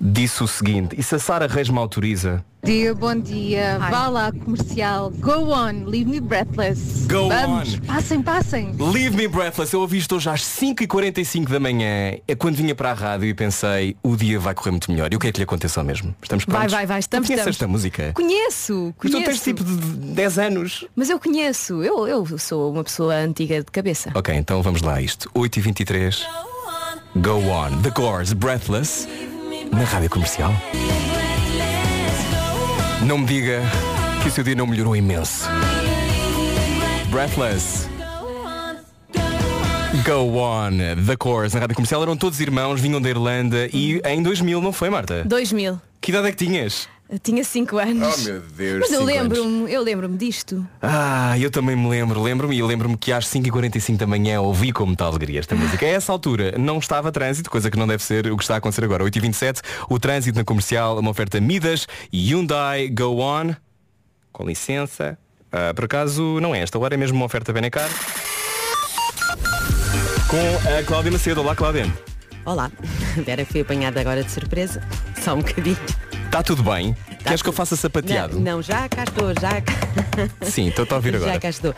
Speaker 1: Disse o seguinte, e se a Sara Reis me autoriza,
Speaker 7: dia, bom dia. Vá lá, comercial. Go on, leave me breathless.
Speaker 1: Go
Speaker 7: Vamos,
Speaker 1: on.
Speaker 7: passem, passem.
Speaker 1: Leave Me Breathless, eu ouvi isto hoje às 5h45 da manhã, é quando vinha para a rádio e pensei, o dia vai correr muito melhor. E o que é que lhe aconteceu mesmo? Estamos
Speaker 4: Vai,
Speaker 1: prontos?
Speaker 4: vai, vai, estamos,
Speaker 1: Tu conheces
Speaker 4: estamos.
Speaker 1: esta música?
Speaker 4: Conheço,
Speaker 1: Mas
Speaker 4: conheço.
Speaker 1: tu tens tipo de 10 anos.
Speaker 4: Mas eu conheço. Eu, eu sou uma pessoa antiga de cabeça.
Speaker 1: Ok, então vamos lá a isto. 8h23. Go on. The Course, Breathless. Na rádio comercial. Não me diga que o seu dia não melhorou imenso. Breathless. Go on. The Course. Na rádio comercial eram todos irmãos, vinham da Irlanda e em 2000 não foi, Marta?
Speaker 4: 2000.
Speaker 1: Que idade é que tinhas?
Speaker 4: Eu tinha 5 anos.
Speaker 1: Oh, meu Deus,
Speaker 4: Mas eu lembro-me, eu lembro-me disto.
Speaker 1: Ah, eu também me lembro, lembro-me e lembro-me que às 5h45 da manhã ouvi com muita alegria esta música. A essa altura não estava trânsito, coisa que não deve ser o que está a acontecer agora. 8h27, o trânsito na comercial, uma oferta Midas e Hyundai Go On. Com licença. Ah, por acaso não é esta hora, é mesmo uma oferta Benecar. Com a Cláudia Macedo. Olá Cláudia.
Speaker 3: Olá. <laughs> Vera fui apanhada agora de surpresa. Só um bocadinho.
Speaker 1: Está tudo bem? Queres que eu faça sapateado?
Speaker 3: Não, não, já cá estou, já cá. <laughs>
Speaker 1: Sim, estou a ouvir agora.
Speaker 3: Já cá estou.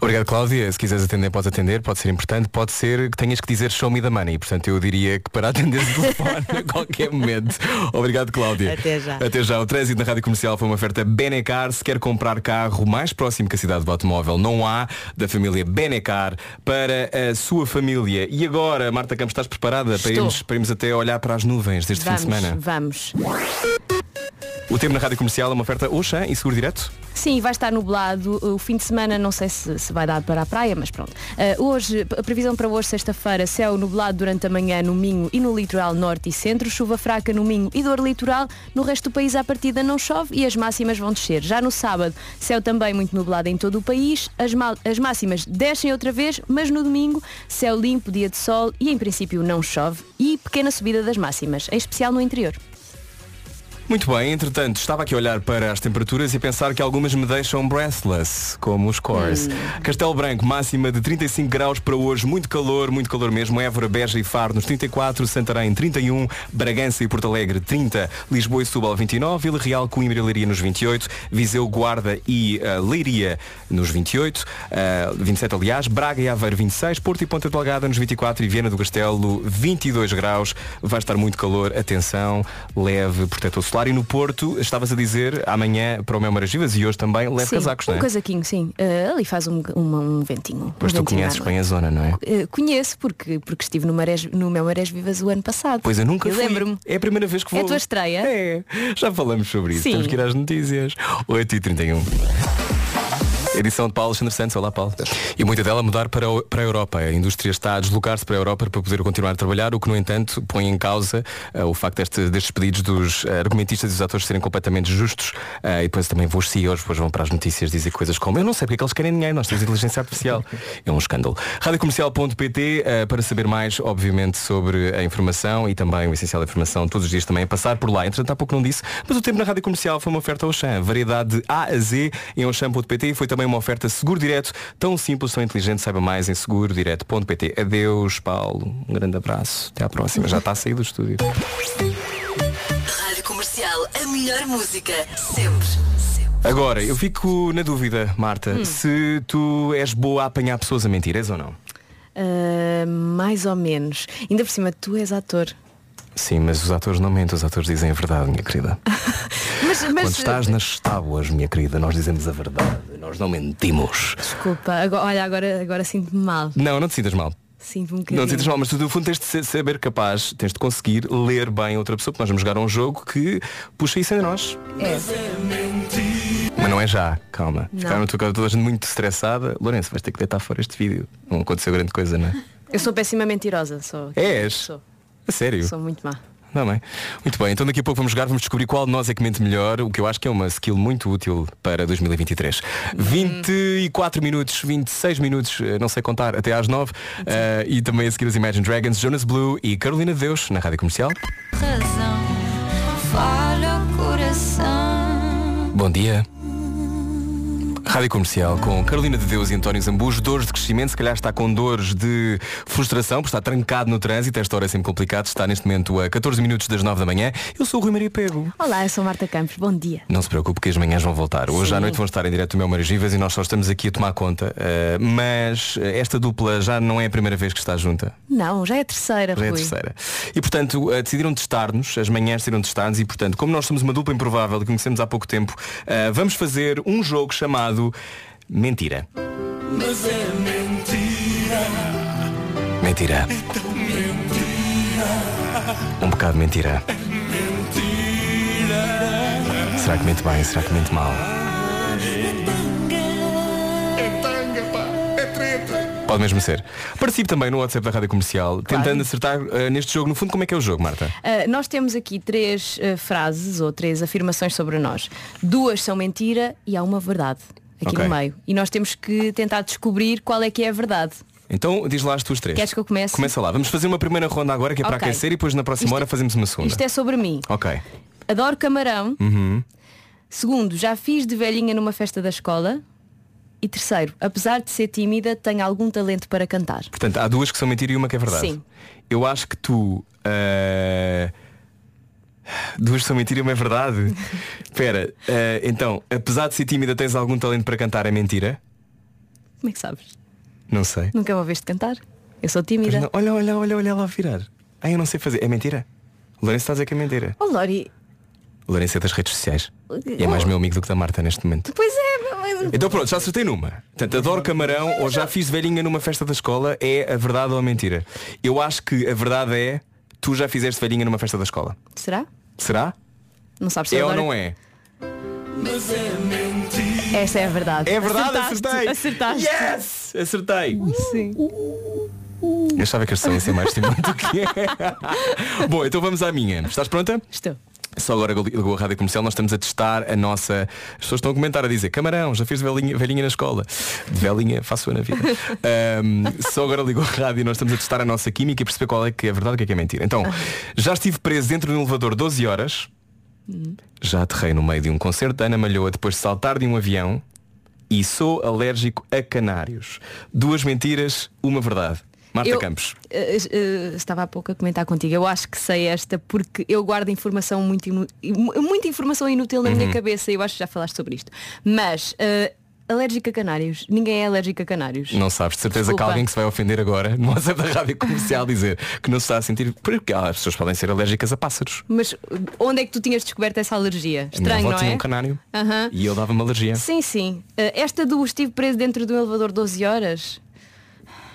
Speaker 1: Obrigado, Cláudia. Se quiseres atender, podes atender. Pode ser importante. Pode ser que tenhas que dizer show me the money. Portanto, eu diria que para atender o <laughs> telefone a qualquer momento. Obrigado, Cláudia.
Speaker 3: Até já.
Speaker 1: Até já. O trânsito na Rádio Comercial foi uma oferta Benecar. Se quer comprar carro mais próximo que a cidade do automóvel, não há da família Benecar para a sua família. E agora, Marta Campos, estás preparada para
Speaker 4: Estou.
Speaker 1: irmos, para irmos até olhar para as nuvens deste
Speaker 4: vamos,
Speaker 1: fim de semana?
Speaker 4: vamos.
Speaker 1: O tempo na Rádio Comercial é uma oferta Oxã e Seguro Direto?
Speaker 4: Sim, vai estar nublado. O fim de semana não sei se, se vai dar para a praia, mas pronto. Ah, hoje, a previsão para hoje, sexta-feira, céu nublado durante a manhã no Minho e no litoral norte e centro, chuva fraca no Minho e dor litoral. No resto do país, à partida, não chove e as máximas vão descer. Já no sábado, céu também muito nublado em todo o país. As, as máximas descem outra vez, mas no domingo, céu limpo, dia de sol e em princípio não chove. E pequena subida das máximas, em especial no interior.
Speaker 1: Muito bem, entretanto, estava aqui a olhar para as temperaturas e pensar que algumas me deixam breathless, como os cores. Castelo Branco, máxima de 35 graus para hoje, muito calor, muito calor mesmo. Évora, Beja e Faro nos 34, Santarém 31, Bragança e Porto Alegre 30, Lisboa e Setúbal 29, Vila Real, Coimbra e Leiria nos 28, Viseu, Guarda e ah, Leiria nos 28, ah, 27 aliás, Braga e Aveiro 26, Porto e Ponta Delgada nos 24 e Viana do Castelo 22 graus. Vai estar muito calor, atenção, leve protetor solar e no Porto, estavas a dizer, amanhã para o Mel Maras Vivas e hoje também leve
Speaker 4: sim,
Speaker 1: casacos,
Speaker 4: um
Speaker 1: não é?
Speaker 4: casaquinho, sim. Ah, ali faz um, uma- um ventinho.
Speaker 1: Pois
Speaker 4: um
Speaker 1: tu conheces bem a zona, não é?
Speaker 4: Uh, conheço porque, porque estive no, Marés, no meu Marés Vivas o ano passado.
Speaker 1: Pois eu nunca
Speaker 4: Eu
Speaker 1: fui.
Speaker 4: lembro-me.
Speaker 1: É a primeira vez que vou.
Speaker 4: É a tua estreia?
Speaker 1: É. Já falamos sobre isso.
Speaker 4: Sim.
Speaker 1: Temos que ir às notícias. 8h31. Edição de Paulo Alexandre Santos. Olá, Paulo. E muita dela mudar para, o- para a Europa. A indústria está a deslocar-se para a Europa para poder continuar a trabalhar, o que, no entanto, põe em causa eh, o facto deste- destes pedidos dos eh, argumentistas e dos atores serem completamente justos. Eh, e depois também vão os CEOs, depois vão para as notícias dizer coisas como eu não sei porque é que eles querem dinheiro, nós temos inteligência artificial. é um escândalo. Radiocomercial.pt para saber mais, obviamente, sobre a informação e também o essencial da informação, todos os dias também a passar por lá. Entretanto, há pouco não disse, mas o tempo na Rádio Comercial foi uma oferta ao Auchan. Variedade de A a Z em Auchan.pt e foi também também uma oferta seguro direto, tão simples, tão inteligente, saiba mais em segurodireto.pt. Adeus, Paulo. Um grande abraço. Até à próxima. Já está a sair do estúdio.
Speaker 5: Rádio Comercial, a melhor música, sempre.
Speaker 1: Agora, eu fico na dúvida, Marta, se tu és boa a apanhar pessoas a mentir, és ou não?
Speaker 4: Ah, mais ou menos. Ainda por cima, tu és ator.
Speaker 1: Sim, mas os atores não mentem, os atores dizem a verdade, minha querida. <laughs>
Speaker 4: Mas, mas
Speaker 1: Quando estás nas tábuas, minha querida, nós dizemos a verdade, nós não mentimos.
Speaker 4: desculpa, agora, olha, agora, agora sinto-me mal.
Speaker 1: Não, não te sintas mal.
Speaker 4: Sinto-me um bocadinho.
Speaker 1: Não te sintas mal, mas tu no fundo tens de saber capaz, tens de conseguir ler bem outra pessoa, porque nós vamos jogar um jogo que puxa isso em nós.
Speaker 4: É.
Speaker 1: Mas não é já, calma.
Speaker 4: Não.
Speaker 1: Ficaram na tua casa toda a gente muito estressada. Lourenço, vais ter que deitar fora este vídeo. Não aconteceu grande coisa, não é?
Speaker 4: Eu sou péssima mentirosa, sou.
Speaker 1: És?
Speaker 4: Sou,
Speaker 1: A sério?
Speaker 4: sou muito má.
Speaker 1: Não, bem. Muito bem, então daqui a pouco vamos jogar, vamos descobrir qual de nós é que mente melhor, o que eu acho que é uma skill muito útil para 2023. 24 minutos, 26 minutos, eh, não sei contar, até às 9. eh, e também a seguir os Imagine Dragons, Jonas Blue e Carolina de Deus na Rádio Comercial.
Speaker 8: razão, falha o coração.
Speaker 1: Bom dia. Rádio Comercial com Carolina de Deus e António Zambujo, dores de crescimento, se calhar está com dores de frustração, por estar trancado no trânsito, esta hora é sempre complicado, está neste momento a 14 minutos das 9 da manhã. Eu sou o Rui Maria Pego.
Speaker 4: Olá, eu sou Marta Campos, bom dia.
Speaker 1: Não se preocupe que as manhãs vão voltar. Hoje
Speaker 4: Sim.
Speaker 1: à noite vão estar em direto o meu Marigivas e nós só estamos aqui a tomar conta. Uh, mas esta dupla já não é a primeira vez que está junta.
Speaker 4: Não, já é a terceira,
Speaker 1: Já é a terceira. E portanto uh, decidiram testar-nos, as manhãs decidiram testar-nos e portanto, como nós somos uma dupla improvável e conhecemos há pouco tempo, uh, vamos fazer um jogo chamado Mentira.
Speaker 6: Mas é mentira.
Speaker 1: Mentira. Um bocado mentira. Será que mente bem? Será que mente mal?
Speaker 6: É tanga, pá. É treta.
Speaker 1: Pode mesmo ser. Participe também no WhatsApp da Rádio Comercial, tentando acertar uh, neste jogo. No fundo, como é que é o jogo, Marta?
Speaker 4: Ah, nós temos aqui três ah, frases ou três afirmações sobre nós. Duas são mentira e há uma verdade aqui
Speaker 1: Ok.
Speaker 4: no meio. E nós temos que tentar descobrir qual é que é a verdade.
Speaker 1: Então diz lá as tuas três.
Speaker 4: Queres que eu comece?
Speaker 1: Começa lá. Vamos fazer uma primeira ronda agora que é para aquecer e depois na próxima
Speaker 4: Isto-
Speaker 1: hora fazemos uma segunda.
Speaker 4: Isto é sobre mim.
Speaker 1: Ok.
Speaker 4: Adoro camarão.
Speaker 1: Uhum.
Speaker 4: Segundo, já fiz de velhinha numa festa da escola. E terceiro, apesar de ser tímida, tenho algum talento para cantar.
Speaker 1: Portanto, há duas que são mentira e uma que é verdade.
Speaker 4: Sim.
Speaker 1: Eu acho que tu. ah, Duas são mentira e uma é verdade. <laughs> Espera, ah, então, apesar de ser tímida, tens algum talento para cantar, é mentira?
Speaker 4: Como é que sabes?
Speaker 1: Não sei.
Speaker 4: Nunca me ouviste cantar? Eu sou tímida.
Speaker 1: Olha, olha, olha, olha lá a virar. Ah, eu não sei fazer. É mentira? O Lourenço está a dizer que é mentira.
Speaker 4: Oh Lori,
Speaker 1: O Lourenço é das redes sociais. E é mais meu amigo do que da Marta neste momento.
Speaker 4: pois é, mas-
Speaker 1: Então pronto, já acertei numa. Portanto, adoro camarão ou já fiz velhinha numa festa da escola é a verdade ou a mentira? Eu acho que a verdade é tu já fizeste velhinha numa festa da escola.
Speaker 4: será?
Speaker 1: Será?
Speaker 4: Não sabes se
Speaker 1: É ou
Speaker 4: agora...
Speaker 1: não é?
Speaker 6: Mas é mentira.
Speaker 4: Essa é a verdade.
Speaker 1: É verdade,
Speaker 4: Acertaste,
Speaker 1: acertei!
Speaker 4: Acertaste.
Speaker 1: Yes! Acertei!
Speaker 4: Sim.
Speaker 1: Eu achava que a questão ia ser mais <laughs> estimulante do que é. Bom, então vamos à minha. Estás pronta?
Speaker 4: Estou.
Speaker 1: Só agora ligou a rádio comercial, nós estamos a testar a nossa. As pessoas estão a comentar a dizer, camarão, já fiz velhinha, velhinha na escola. De velhinha, faço eu na vida. <laughs> Ahm, só agora ligou a rádio e nós estamos a testar a nossa química e perceber qual é que é verdade e o que é que é mentira. Então, já estive preso dentro de um elevador 12 horas. Já aterrei no meio de um concerto da Ana Malhoa depois de saltar de um avião. E sou alérgico a canários. Duas mentiras, uma verdade. Marta
Speaker 4: Eu-
Speaker 1: Campos.
Speaker 4: Eh, eh, estava há pouco a comentar contigo. Eu acho que sei esta porque eu guardo informação muito inu- muita informação inútil na
Speaker 1: Uhum.
Speaker 4: minha cabeça e eu acho que já falaste sobre isto. Mas eh, alérgica a canários. Ninguém é alérgico a canários.
Speaker 1: Não sabes, de certeza
Speaker 4: Desculpa.
Speaker 1: que alguém que se vai ofender agora no WhatsApp da rádio comercial dizer que não se está a sentir. Porque ah, as pessoas podem ser alérgicas a pássaros.
Speaker 4: Mas uh, onde é que tu tinhas descoberto essa alergia?
Speaker 1: minha
Speaker 4: Estranho,
Speaker 1: avó
Speaker 4: não
Speaker 1: tinha
Speaker 4: é?
Speaker 1: um canário e eu dava-me alergia.
Speaker 4: Sim, sim. Uh, esta do estive preso dentro de um elevador 12 horas.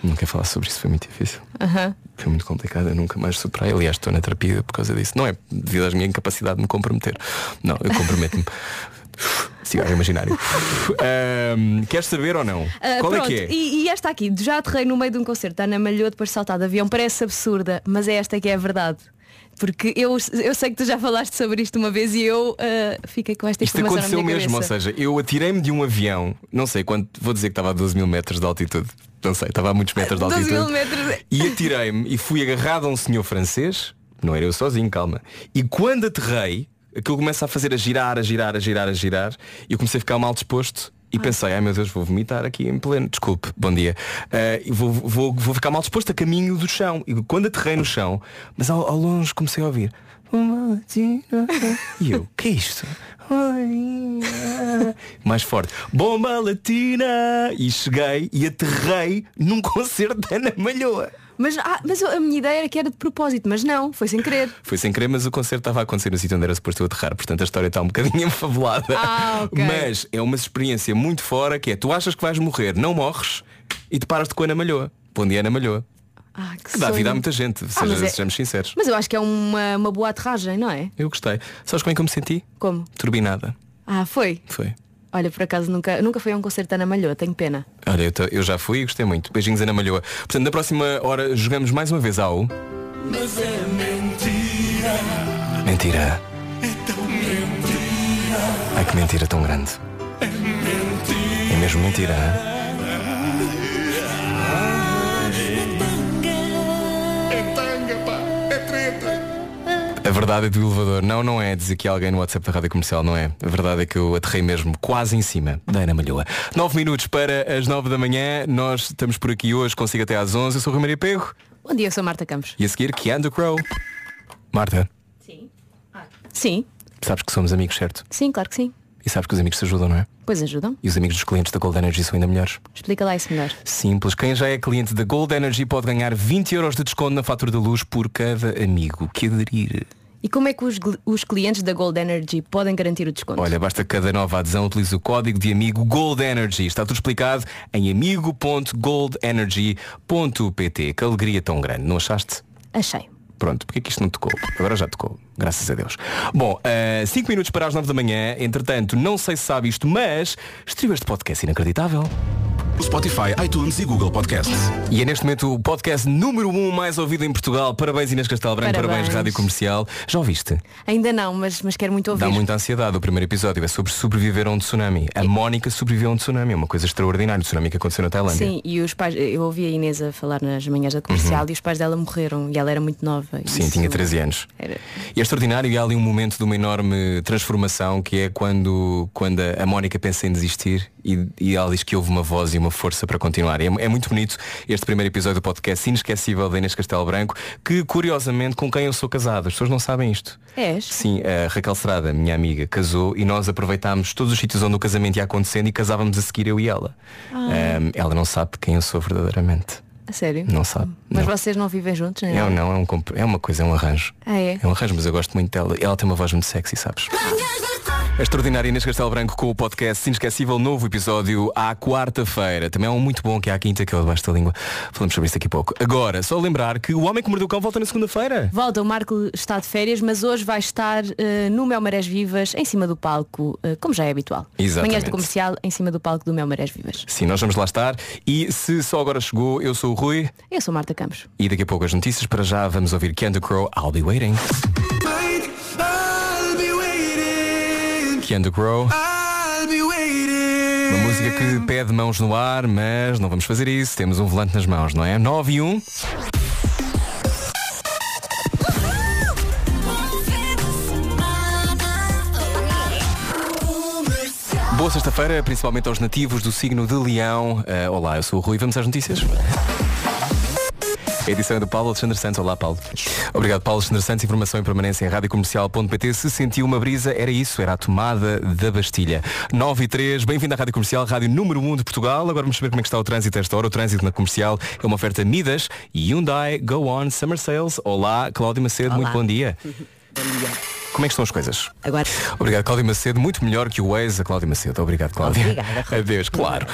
Speaker 1: Não quero falar sobre isso, foi muito difícil.
Speaker 4: Aham.
Speaker 1: Foi muito complicado, eu nunca mais superei. Aliás, estou na terapia por causa disso. Não é devido à minha incapacidade de me comprometer. Não, eu comprometo-me. <laughs> Cigarro imaginário. Ahm, queres saber ou não?
Speaker 4: Uh,
Speaker 1: Qual
Speaker 4: pronto,
Speaker 1: é que é?
Speaker 4: E, e esta aqui, já aterrei no meio de um concerto, a Ana Malhou depois de saltar de avião, parece absurda, mas é esta que é a verdade. Porque eu, eu sei que tu já falaste sobre isto uma vez e eu uh, fiquei com esta
Speaker 1: Isto aconteceu mesmo, ou
Speaker 4: cabeça.
Speaker 1: seja, eu atirei-me de um avião, não sei quanto, vou dizer que estava a 12 mil metros de altitude. Não sei, estava a muitos metros de
Speaker 4: 12
Speaker 1: altitude.
Speaker 4: mil metros.
Speaker 1: E atirei-me e fui agarrado a um senhor francês, não era eu sozinho, calma. E quando aterrei, aquilo começa a fazer a girar, a girar, a girar, a girar, e eu comecei a ficar mal disposto E pensei, ai meu Deus, vou vomitar aqui em pleno. Desculpe, bom dia. E vou, vou, vou ficar mal disposto a caminho do chão. E quando aterrei no chão, mas ao, ao longe comecei a ouvir. E eu, que é isto? Mais forte. Bomba latina! E cheguei e aterrei num concerto da Ana Malhoa.
Speaker 4: Mas, ah, mas a minha ideia era que era de propósito, mas não, foi sem querer. <laughs>
Speaker 1: Foi sem querer, mas o concerto estava a acontecer no sítio onde era suposto eu aterrar. Portanto, a história está um bocadinho <laughs> enfabulada.
Speaker 4: Ah, ok.
Speaker 1: Mas é uma experiência muito fora que é, tu achas que vais morrer, não morres e te paras-te com a Ana Malhoa. Bom dia, Ana Malhoa.
Speaker 4: Ah, que
Speaker 1: Que dá vida a muita gente,
Speaker 4: Ah,
Speaker 1: seja,
Speaker 4: é-
Speaker 1: sejamos sinceros.
Speaker 4: Mas eu acho que é uma, uma boa aterragem, não é?
Speaker 1: Eu gostei. Sabes como é que eu me senti?
Speaker 4: Como?
Speaker 1: Turbinada.
Speaker 4: Ah, foi?
Speaker 1: Foi.
Speaker 4: Olha, por acaso nunca, nunca fui a um concerto da Ana Malhoa, tenho pena.
Speaker 1: Olha, eu, eu já fui e gostei muito. Beijinhos, Ana Malhoa. Portanto, na próxima hora jogamos mais uma vez ao.
Speaker 6: Mas é mentira.
Speaker 1: Mentira.
Speaker 6: É tão mentira.
Speaker 1: Ai que mentira tão grande.
Speaker 6: É mentira.
Speaker 1: É mesmo mentira. A verdade é do elevador. Não, não é dizer que alguém no WhatsApp da Rádio Comercial, não é. A verdade é que eu aterrei mesmo quase em cima da Ana Malhoa. 9 minutos para as 9 da manhã. Nós estamos por aqui hoje, consigo até às 11. Eu sou o Rui Maria Pego.
Speaker 4: Bom dia, eu sou Marta Campos.
Speaker 1: E a seguir, Keanu Crow. Marta,
Speaker 4: Sim,
Speaker 1: sabes que somos amigos, certo?
Speaker 4: sim, claro que sim.
Speaker 1: E sabes que os amigos se ajudam, não é?
Speaker 4: Pois ajudam.
Speaker 1: E os amigos dos clientes da Gold Energy são ainda melhores.
Speaker 4: Explica lá isso melhor.
Speaker 1: Simples. Quem já é cliente da Gold Energy pode ganhar 20 euros de desconto na fatura da luz por cada amigo que aderir.
Speaker 4: E como é que os, os clientes da Gold Energy podem garantir o desconto?
Speaker 1: Olha, basta cada nova adesão utilize o código de amigo Gold Energy. Está tudo explicado em amigo.goldenergy.pt. Que alegria tão grande, não achaste?
Speaker 4: Achei.
Speaker 1: Pronto, porque é que isto não tocou? Agora já tocou, graças a Deus. Bom, 5 minutos para as 9 da manhã. Entretanto, não sei se sabe isto, mas estreou este podcast inacreditável.
Speaker 9: Spotify, iTunes e Google Podcasts.
Speaker 1: E é neste momento o podcast número 1 um mais ouvido em Portugal. Parabéns Inês Castelo Branco, parabéns.
Speaker 4: Parabéns.
Speaker 1: Rádio Comercial. Já ouviste?
Speaker 4: Ainda não, mas, mas quero muito ouvir.
Speaker 1: Dá muita ansiedade. O primeiro episódio é sobre sobreviver a um tsunami. A Mónica sobreviveu a um tsunami. É uma coisa extraordinária. O tsunami que aconteceu na Tailândia.
Speaker 4: Sim, e os pais, eu ouvi a Inês a falar nas manhãs da comercial e os pais dela morreram e ela era muito nova.
Speaker 1: Uhum. Sim,
Speaker 4: Isso
Speaker 1: tinha 13 anos.
Speaker 4: Era...
Speaker 1: E é extraordinário e há ali um momento de uma enorme transformação que é quando, quando a Mónica pensa em desistir e, e ela diz que houve uma voz e uma força para continuar. É, é muito bonito este primeiro episódio do podcast inesquecível da Inês Castelo Branco, que curiosamente com quem eu sou casado. As pessoas não sabem isto.
Speaker 4: És?
Speaker 1: Sim, a Raquel Serada, minha amiga, casou e nós aproveitámos todos os sítios onde o casamento ia acontecendo e casávamos a seguir eu e ela. Ahm, ela não sabe quem eu sou verdadeiramente.
Speaker 4: A sério?
Speaker 1: Não sabe.
Speaker 4: Mas
Speaker 1: não.
Speaker 4: vocês não vivem juntos, nem
Speaker 1: Eu
Speaker 4: nada?
Speaker 1: não, é, um, comp- é uma coisa, é um arranjo.
Speaker 4: Ah, é?
Speaker 1: É um arranjo, mas eu gosto muito dela. Ela tem uma voz muito sexy, sabes? A extraordinária Inês Castelo Branco com o podcast Inesquecível, novo episódio à quarta-feira. Também é um muito bom que é à quinta, que é o debaixo da língua. Falamos sobre isso daqui a pouco. Agora, só lembrar que o Homem que Mordeu o Cão volta na segunda-feira.
Speaker 4: Volta, o Marco está de férias, mas hoje vai estar eh, no Mel Marés Vivas, em cima do palco, eh, como já é habitual.
Speaker 1: Exatamente.
Speaker 4: Manhãs do comercial, em cima do palco do Mel Marés Vivas.
Speaker 1: Sim, nós vamos lá estar. E se só agora chegou, eu sou o Rui.
Speaker 4: Eu sou Marta Campos.
Speaker 1: E daqui a pouco as notícias. Para já vamos ouvir Keanu Crow, I'll Be Waiting. Crow.
Speaker 6: I'll be waiting.
Speaker 1: Uma música que pede mãos no ar, mas não vamos fazer isso. Temos um volante nas mãos, não é? 9 e 1. Boa sexta-feira, principalmente aos nativos do signo de Leão. Ah, olá, eu sou o Rui. Vamos às notícias? A edição é do Paulo Alexandre Santos. Olá, Paulo. Obrigado, Paulo Alexandre Santos. Informação em permanência em radiocomercial.pt. Se sentiu uma brisa, era isso, era a tomada da Bastilha. 9 e 3, bem-vindo à Rádio Comercial, rádio número 1 de Portugal. Agora vamos saber como é que está o trânsito a esta hora. O trânsito na comercial é uma oferta Midas e Hyundai Go On Summer Sales. Olá, Cláudio Macedo, muito bom dia. <laughs> Como é que estão as coisas?
Speaker 3: Agora,
Speaker 1: Obrigado, Cláudio Macedo. Muito melhor que o Waze, a Cláudio Macedo. Obrigado, Cláudia.
Speaker 3: Obrigada.
Speaker 1: Adeus, claro.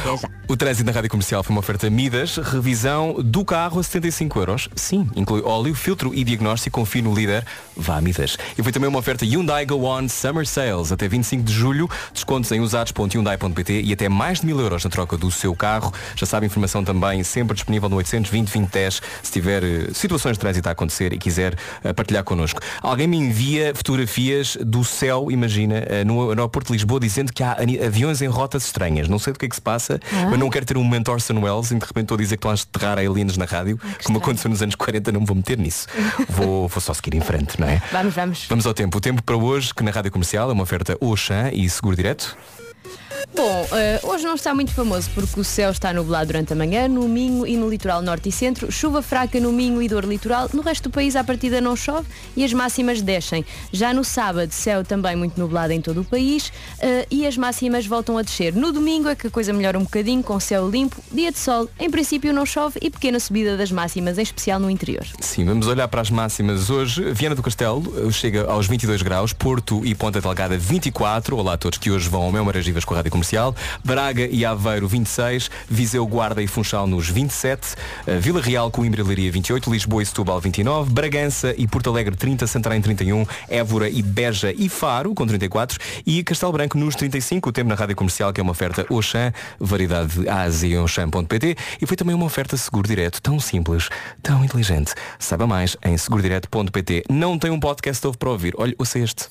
Speaker 1: O trânsito na Rádio Comercial foi uma oferta Midas, revisão do carro a 75 euros. Sim, inclui óleo, filtro e diagnóstico. Confie no líder. Vá a Midas. E foi também uma oferta Hyundai Go On Summer Sales. Até 25 de julho, descontos em usados.hyundai.pt e até mais de mil euros na troca do seu carro. Já sabe, informação também sempre disponível no 820 2010 se tiver eh, situações de trânsito a acontecer e quiser eh, partilhar connosco. Alguém me envia fotografias do céu, imagina, eh, no aeroporto de Lisboa, dizendo que há aviões em rotas estranhas. Não sei do que é que se passa, mas não quero ter um momento Orson Welles e de repente estou a dizer que estão a enterrar aliens na rádio, como aconteceu nos anos 40, não me vou meter nisso. vou, vou só seguir em frente, não é?
Speaker 4: Vamos, vamos.
Speaker 1: Vamos ao tempo. O tempo para hoje, que na Rádio Comercial é uma oferta Oxã e Seguro Direto.
Speaker 4: Bom, eh, hoje não está muito famoso porque o céu está nublado durante a manhã, no Minho e no litoral norte e centro, chuva fraca no Minho e dor litoral, no resto do país à partida não chove e as máximas descem. Já no sábado, céu também muito nublado em todo o país eh, e as máximas voltam a descer. No domingo é que a coisa melhora um bocadinho, com céu limpo, dia de sol, em princípio não chove e pequena subida das máximas, em especial no interior.
Speaker 1: Sim, vamos olhar para as máximas hoje. Viana do Castelo eh, chega aos 22 graus, Porto e Ponta Delgada 24. Olá a todos que hoje vão ao meu Maragivas com a Rádio Comercial. Braga e Aveiro 26, Viseu, Guarda e Funchal nos 27, eh, Vila Real, Coimbra e Leiria 28, Lisboa e Setúbal 29, Bragança e Porto Alegre 30, Santarém 31, Évora e Beja e Faro com 34 e Castelo Branco nos 35. O tempo na Rádio Comercial que é uma oferta Oxã, variedade Ásia Oxã.pt e foi também uma oferta seguro direto, tão simples, tão inteligente. Saiba mais em segurodireto.pt. Não tem um podcast novo para ouvir. Olha, ouça este.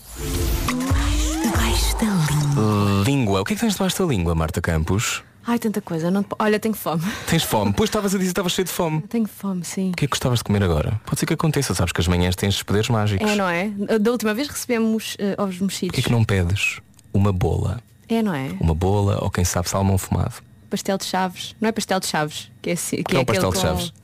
Speaker 3: Debaixo da língua.
Speaker 1: Língua. O que é que tens debaixo da língua, Marta Campos?
Speaker 4: Ai, tanta coisa. Não... Olha, tenho fome. <laughs>
Speaker 1: Tens fome? Pois estavas a dizer que estavas cheio de fome.
Speaker 4: Tenho fome, sim.
Speaker 1: O que é que gostavas de comer agora? Pode ser que aconteça, sabes que as manhãs estes poderes mágicos.
Speaker 4: É, não é? Da última vez recebemos eh, ovos mexidos.
Speaker 1: que é que não pedes uma bola?
Speaker 4: É, não é?
Speaker 1: Uma bola ou quem sabe salmão fumado?
Speaker 4: Pastel de chaves. Não é pastel de chaves, que é, assim- que é aquele
Speaker 1: pastel de chaves.
Speaker 4: com-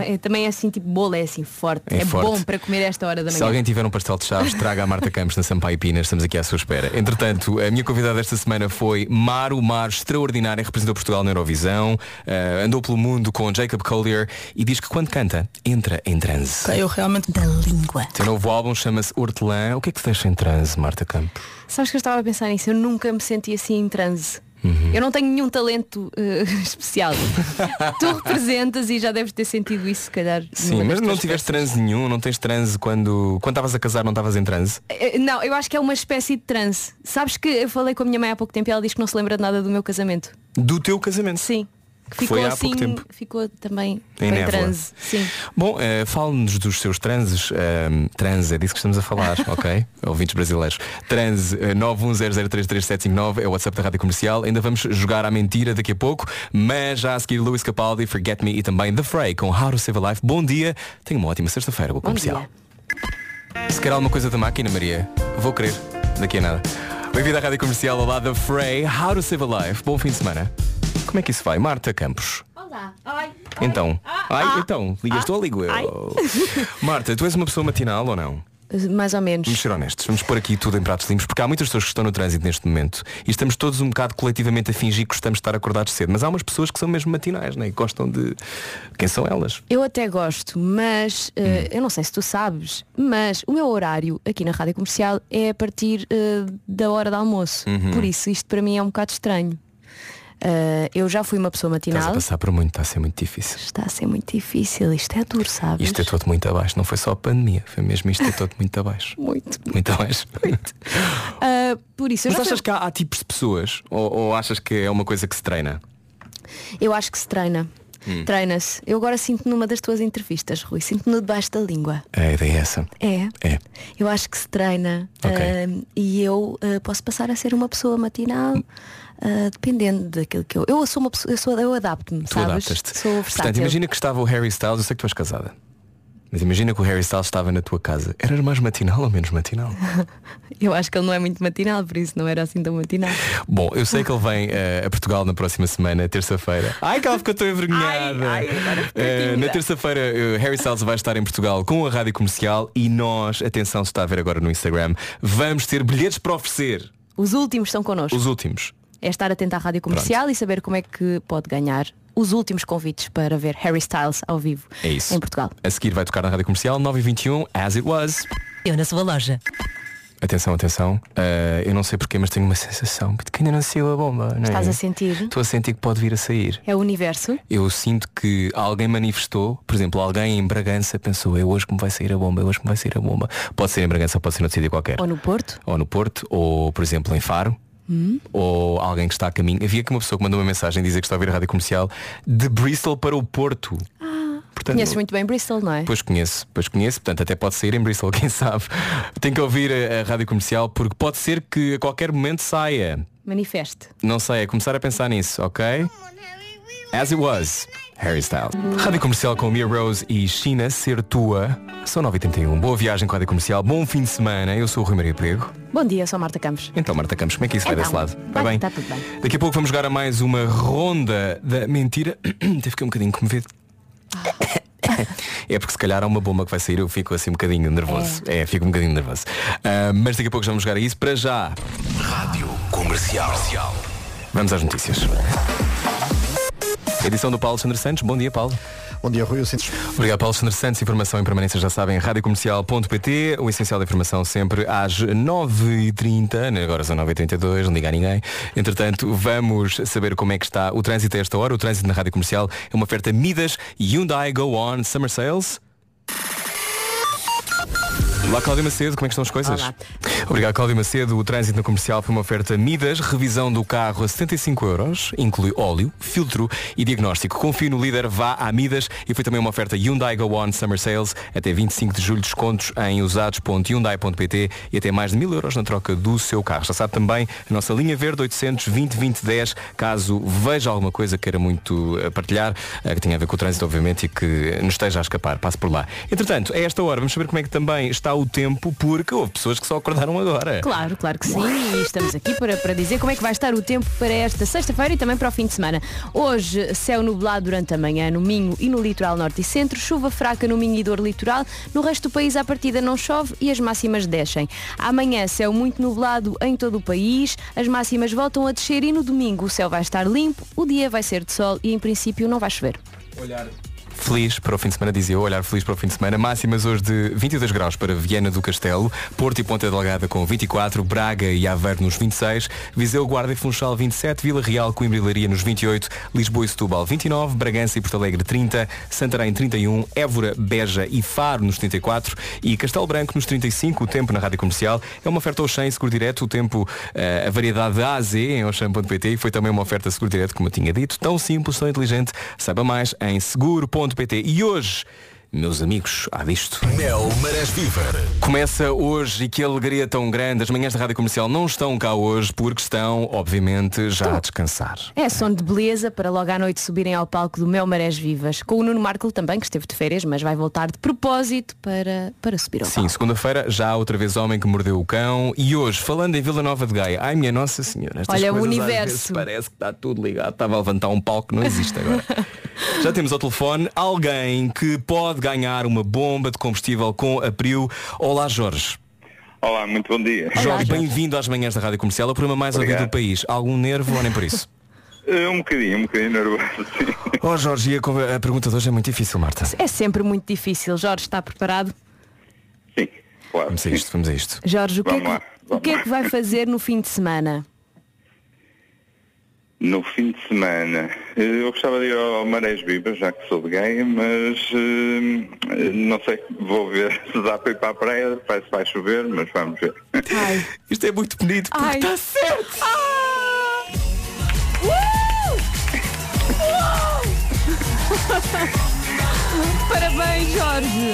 Speaker 4: é, também é assim tipo bolo, é assim forte.
Speaker 1: É
Speaker 4: É,
Speaker 1: forte.
Speaker 4: bom para comer esta hora da
Speaker 1: Se
Speaker 4: manhã.
Speaker 1: alguém tiver um pastel de chaves, traga a Marta Campos na Sampaio Pinas, estamos aqui à sua espera. Entretanto, a minha convidada esta semana foi Maro Mar, extraordinária, representou Portugal na Eurovisão, eh, andou pelo mundo com Jacob Collier e diz que quando canta, entra em transe.
Speaker 3: Eu realmente da língua.
Speaker 1: Seu novo álbum chama-se Hortelã. O que é que te deixa em transe, Marta Campos?
Speaker 4: Sabes que eu estava a pensar nisso, eu nunca me senti assim em transe.
Speaker 1: Uhum.
Speaker 4: Eu não tenho nenhum talento eh, <laughs> especial. <laughs> tu representas e já deves ter sentido isso, se calhar.
Speaker 1: Sim, mas não tiveste transe nenhum, não tens transe quando. Quando estavas a casar não estavas em transe?
Speaker 4: Eh, Não, eu acho que é uma espécie de transe. Sabes que eu falei com a minha mãe há pouco tempo e ela diz que não se lembra de nada do meu casamento.
Speaker 1: Do teu casamento?
Speaker 4: Sim. Que ficou
Speaker 1: foi há
Speaker 4: assim,
Speaker 1: pouco tempo.
Speaker 4: ficou também
Speaker 1: Em
Speaker 4: em transe. Sim.
Speaker 1: Bom, eh, fale-nos dos seus transes. eh, transe, é disso que estamos a falar, <laughs> ok? Ouvintes brasileiros. Transe eh, 910033759 é o WhatsApp da Rádio Comercial. Ainda vamos jogar à mentira daqui a pouco, mas já a seguir Luís Capaldi, Forget Me e também The Fray com How to Save a Life. Bom dia, tenha uma ótima sexta-feira, boa comercial.
Speaker 4: dia.
Speaker 1: Se quer alguma coisa da máquina, Maria, vou querer. Daqui a nada. Bem-vindo à Rádio Comercial, olá The Fray, How to Save a Life. Bom fim de semana. Como é que isso vai? Marta Campos.
Speaker 4: Olá. Ai.
Speaker 1: Então. Ai, então, ligas tu ou ligo eu? <laughs> Marta, tu és uma pessoa matinal ou não?
Speaker 4: Mais ou menos.
Speaker 1: Vamos ser honestos, vamos pôr aqui tudo em pratos limpos, porque há muitas pessoas que estão no trânsito neste momento e estamos todos um bocado coletivamente a fingir que gostamos de estar acordados cedo, mas há umas pessoas que são mesmo matinais, né? E gostam de. Quem são elas?
Speaker 4: Eu até gosto, mas eh,
Speaker 1: Hum.
Speaker 4: eu não sei se tu sabes, mas o meu horário aqui na rádio comercial é a partir eh, da hora de almoço.
Speaker 1: Uhum.
Speaker 4: Por isso isto para mim é um bocado estranho. Eh, eu já fui uma pessoa
Speaker 1: Estás a
Speaker 4: matinal.
Speaker 1: passar por muito, está a ser muito difícil.
Speaker 4: Está a ser muito difícil, isto é duro, sabes?
Speaker 1: Isto é todo muito abaixo, não foi só a pandemia, foi mesmo isto é todo muito abaixo. <laughs>
Speaker 4: Muito.
Speaker 1: Muito abaixo.
Speaker 4: Ah, por isso,
Speaker 1: Mas achas
Speaker 4: fui-
Speaker 1: que há, há tipos de pessoas? Ou, ou achas que é uma coisa que se treina?
Speaker 4: eu acho que se treina.
Speaker 1: Hum.
Speaker 4: Treina-se. Eu agora sinto numa das tuas entrevistas, Rui, sinto-me debaixo da língua.
Speaker 1: A ideia é essa.
Speaker 4: É.
Speaker 1: É.
Speaker 4: Eu acho que se treina
Speaker 1: Ok.
Speaker 4: ah, e eu ah, posso passar a ser uma pessoa matinal ah, dependendo daquilo que eu. Eu sou uma pessoa, eu, sou, eu adapto-me,
Speaker 1: Tu
Speaker 4: sabes?
Speaker 1: adaptas-te.
Speaker 4: Sou versátil.
Speaker 1: Portanto, imagina que estava o Harry Styles, eu sei que tu és casada. Mas imagina que o Harry Styles estava na tua casa. Eras mais matinal ou menos matinal? <laughs>
Speaker 4: Eu acho que ele não é muito matinal, por isso não era assim tão matinal.
Speaker 1: Bom, eu sei que ele vem eh, a Portugal na próxima semana, terça-feira. Ai, que ela ficou tão envergonhada.
Speaker 4: Ai, ai, tímida.
Speaker 1: na terça-feira, eh, Harry Styles vai estar em Portugal com a rádio comercial e nós, atenção, se está a ver agora no Instagram, vamos ter bilhetes para oferecer.
Speaker 4: Os últimos são connosco.
Speaker 1: Os últimos.
Speaker 4: É estar atento à rádio comercial e saber como é que pode ganhar os últimos convites para ver Harry Styles ao vivo
Speaker 1: É isso.
Speaker 4: em Portugal.
Speaker 1: A seguir vai tocar na rádio comercial 9h21, as it was.
Speaker 3: Eu na sua loja.
Speaker 1: Atenção, atenção. Eh, eu não sei porquê, mas tenho uma sensação de que ainda não saiu a bomba. Não é?
Speaker 4: Estás a sentir?
Speaker 1: Estou a sentir que pode vir a sair.
Speaker 4: É o universo.
Speaker 1: Eu sinto que alguém manifestou, por exemplo, alguém em Bragança pensou, é hoje que me vai sair a bomba, é hoje que me vai sair a bomba. Pode ser em Bragança, pode ser noutro sítio qualquer.
Speaker 4: Ou no Porto.
Speaker 1: Ou no Porto, ou por exemplo em Faro. Ou alguém que está a caminho. Havia aqui uma pessoa que mandou uma mensagem dizer que está a ouvir a rádio comercial de Bristol para o Porto. Portanto,
Speaker 4: Conheces muito bem Bristol, não é?
Speaker 1: Pois conheço, pois conheço, portanto até pode sair em Bristol, <laughs> quem sabe. Tem que ouvir a, a rádio comercial porque pode ser que a qualquer momento saia.
Speaker 4: Manifeste.
Speaker 1: Não sei, é começar a pensar nisso, ok? As It Was, Harry Styles. Rádio Comercial com Mia Rose e China Ser Tua. São 9h31. Boa viagem com a Rádio Comercial. Bom fim de semana. Eu sou o Rui Maria Pego.
Speaker 4: Bom dia, sou Marta Campos.
Speaker 1: Então, Marta Campos, como é que isso vai
Speaker 4: Então,
Speaker 1: desse lado?
Speaker 4: vai,
Speaker 1: bem?
Speaker 4: tá tudo bem.
Speaker 1: Daqui a pouco vamos jogar a mais uma ronda da mentira. <coughs> Até fiquei um bocadinho comovido. <coughs> É porque se calhar há uma bomba que vai sair, eu fico assim um bocadinho nervoso. É, fico um bocadinho nervoso. Ah, mas daqui a pouco já vamos jogar a isso. Para já,
Speaker 9: Rádio Comercial.
Speaker 1: vamos às notícias. Edição do Paulo Alexandre Santos. Bom dia, Paulo.
Speaker 10: Bom dia, Rui. Sinto
Speaker 1: Obrigado, Paulo Alexandre Santos. Informação em permanência já sabem, radiocomercial.pt. O essencial da informação sempre às 9h30. né, Agora são 9h32, não liga a ninguém. Entretanto, vamos saber como é que está o trânsito a esta hora. O trânsito na Rádio Comercial é uma oferta Midas Hyundai Go On Summer Sales. Olá, Cláudia Macedo, como é que estão as coisas?
Speaker 3: Olá.
Speaker 1: Obrigado, Cláudia Macedo. O trânsito na comercial foi uma oferta Midas, revisão do carro a 75 euros, inclui óleo, filtro e diagnóstico. Confie no líder, vá à Midas e foi também uma oferta Hyundai Go On Summer Sales até 25 de julho, descontos em usados.hyundai.pt e até mais de mil euros na troca do seu carro. Já sabe também a nossa linha verde 820 2010, caso veja alguma coisa que queira muito eh, partilhar, eh, que tenha a ver com o trânsito, obviamente, e que nos esteja a escapar. Passe por lá. Entretanto, a esta hora, vamos saber como é que também está o tempo, porque houve pessoas que só acordaram agora.
Speaker 4: Claro, claro que sim. E estamos aqui para, para dizer como é que vai estar o tempo para esta sexta-feira e também para o fim de semana. Hoje, céu nublado durante a manhã no Minho e no litoral norte e centro, chuva fraca no Minho e dor litoral. No resto do país, à partida não chove e as máximas descem. Amanhã, céu muito nublado em todo o país. As máximas voltam a descer e no domingo o céu vai estar limpo, o dia vai ser de sol e em princípio não vai chover.
Speaker 1: Olhar feliz para o fim de semana, dizia eu, olhar feliz para o fim de semana. Máximas hoje de 22 graus para Viana do Castelo, Porto e Ponta Delgada com 24, Braga e Aveiro nos 26, Viseu, Guarda e Funchal 27, Vila Real, Coimbra e Leiria nos 28, Lisboa e Setúbal 29, Bragança e Porto Alegre 30, Santarém 31, Évora, Beja e Faro nos 34 e Castelo Branco nos 35. O tempo na Rádio Comercial é uma oferta Oxã e Seguro Direto, o tempo, eh, a variedade A a Z em Oxã.pt e foi também uma oferta Seguro Direto, como eu tinha dito, tão simples, tão inteligente. Saiba mais em seguro.pt. E hoje, meus amigos, há disto.
Speaker 9: Mel Marés Viver.
Speaker 1: Começa hoje e que alegria tão grande. As manhãs da Rádio Comercial não estão cá hoje porque estão, obviamente, já a descansar.
Speaker 4: É som de beleza para logo à noite subirem ao palco do Mel Marés Vivas. Com o Nuno Marco também, que esteve de férias, mas vai voltar de propósito para, para subir ao
Speaker 1: Sim,
Speaker 4: palco.
Speaker 1: segunda-feira já outra vez Homem que Mordeu o Cão e hoje, falando em Vila Nova de Gaia, ai minha Nossa Senhora, estas
Speaker 4: Olha, o universo.
Speaker 1: parece que está tudo ligado. Estava a levantar um palco que não existe agora. <laughs> já temos ao telefone alguém que pode ganhar uma bomba de combustível com a Priu. Olá Jorge.
Speaker 11: Olá, muito bom dia.
Speaker 1: Jorge, bem-vindo às manhãs da Rádio Comercial, o programa mais ouvido do país. Algum nervo ou nem por isso? <laughs>
Speaker 11: Eh, Um bocadinho, um bocadinho nervoso, <laughs> sim.
Speaker 1: Oh Jorge, e a, pergunta de hoje é muito difícil, Marta.
Speaker 4: É sempre muito difícil. Jorge está preparado?
Speaker 11: Sim, claro.
Speaker 1: Vamos a isto, vamos a isto.
Speaker 4: Jorge, o que, é
Speaker 11: Vamos lá,
Speaker 4: que, o que é que vai fazer no fim de semana?
Speaker 11: No fim de semana, eh, eu gostava de ir ao Marés Vivas, já que sou de Gaia, mas eh, não sei, vou ver <laughs> se dá para ir para a praia, parece que vai chover, mas vamos ver.
Speaker 4: Ai. <laughs>
Speaker 1: Isto é muito bonito porque
Speaker 4: Ai.
Speaker 1: está certo. <laughs>
Speaker 4: Parabéns, Jorge!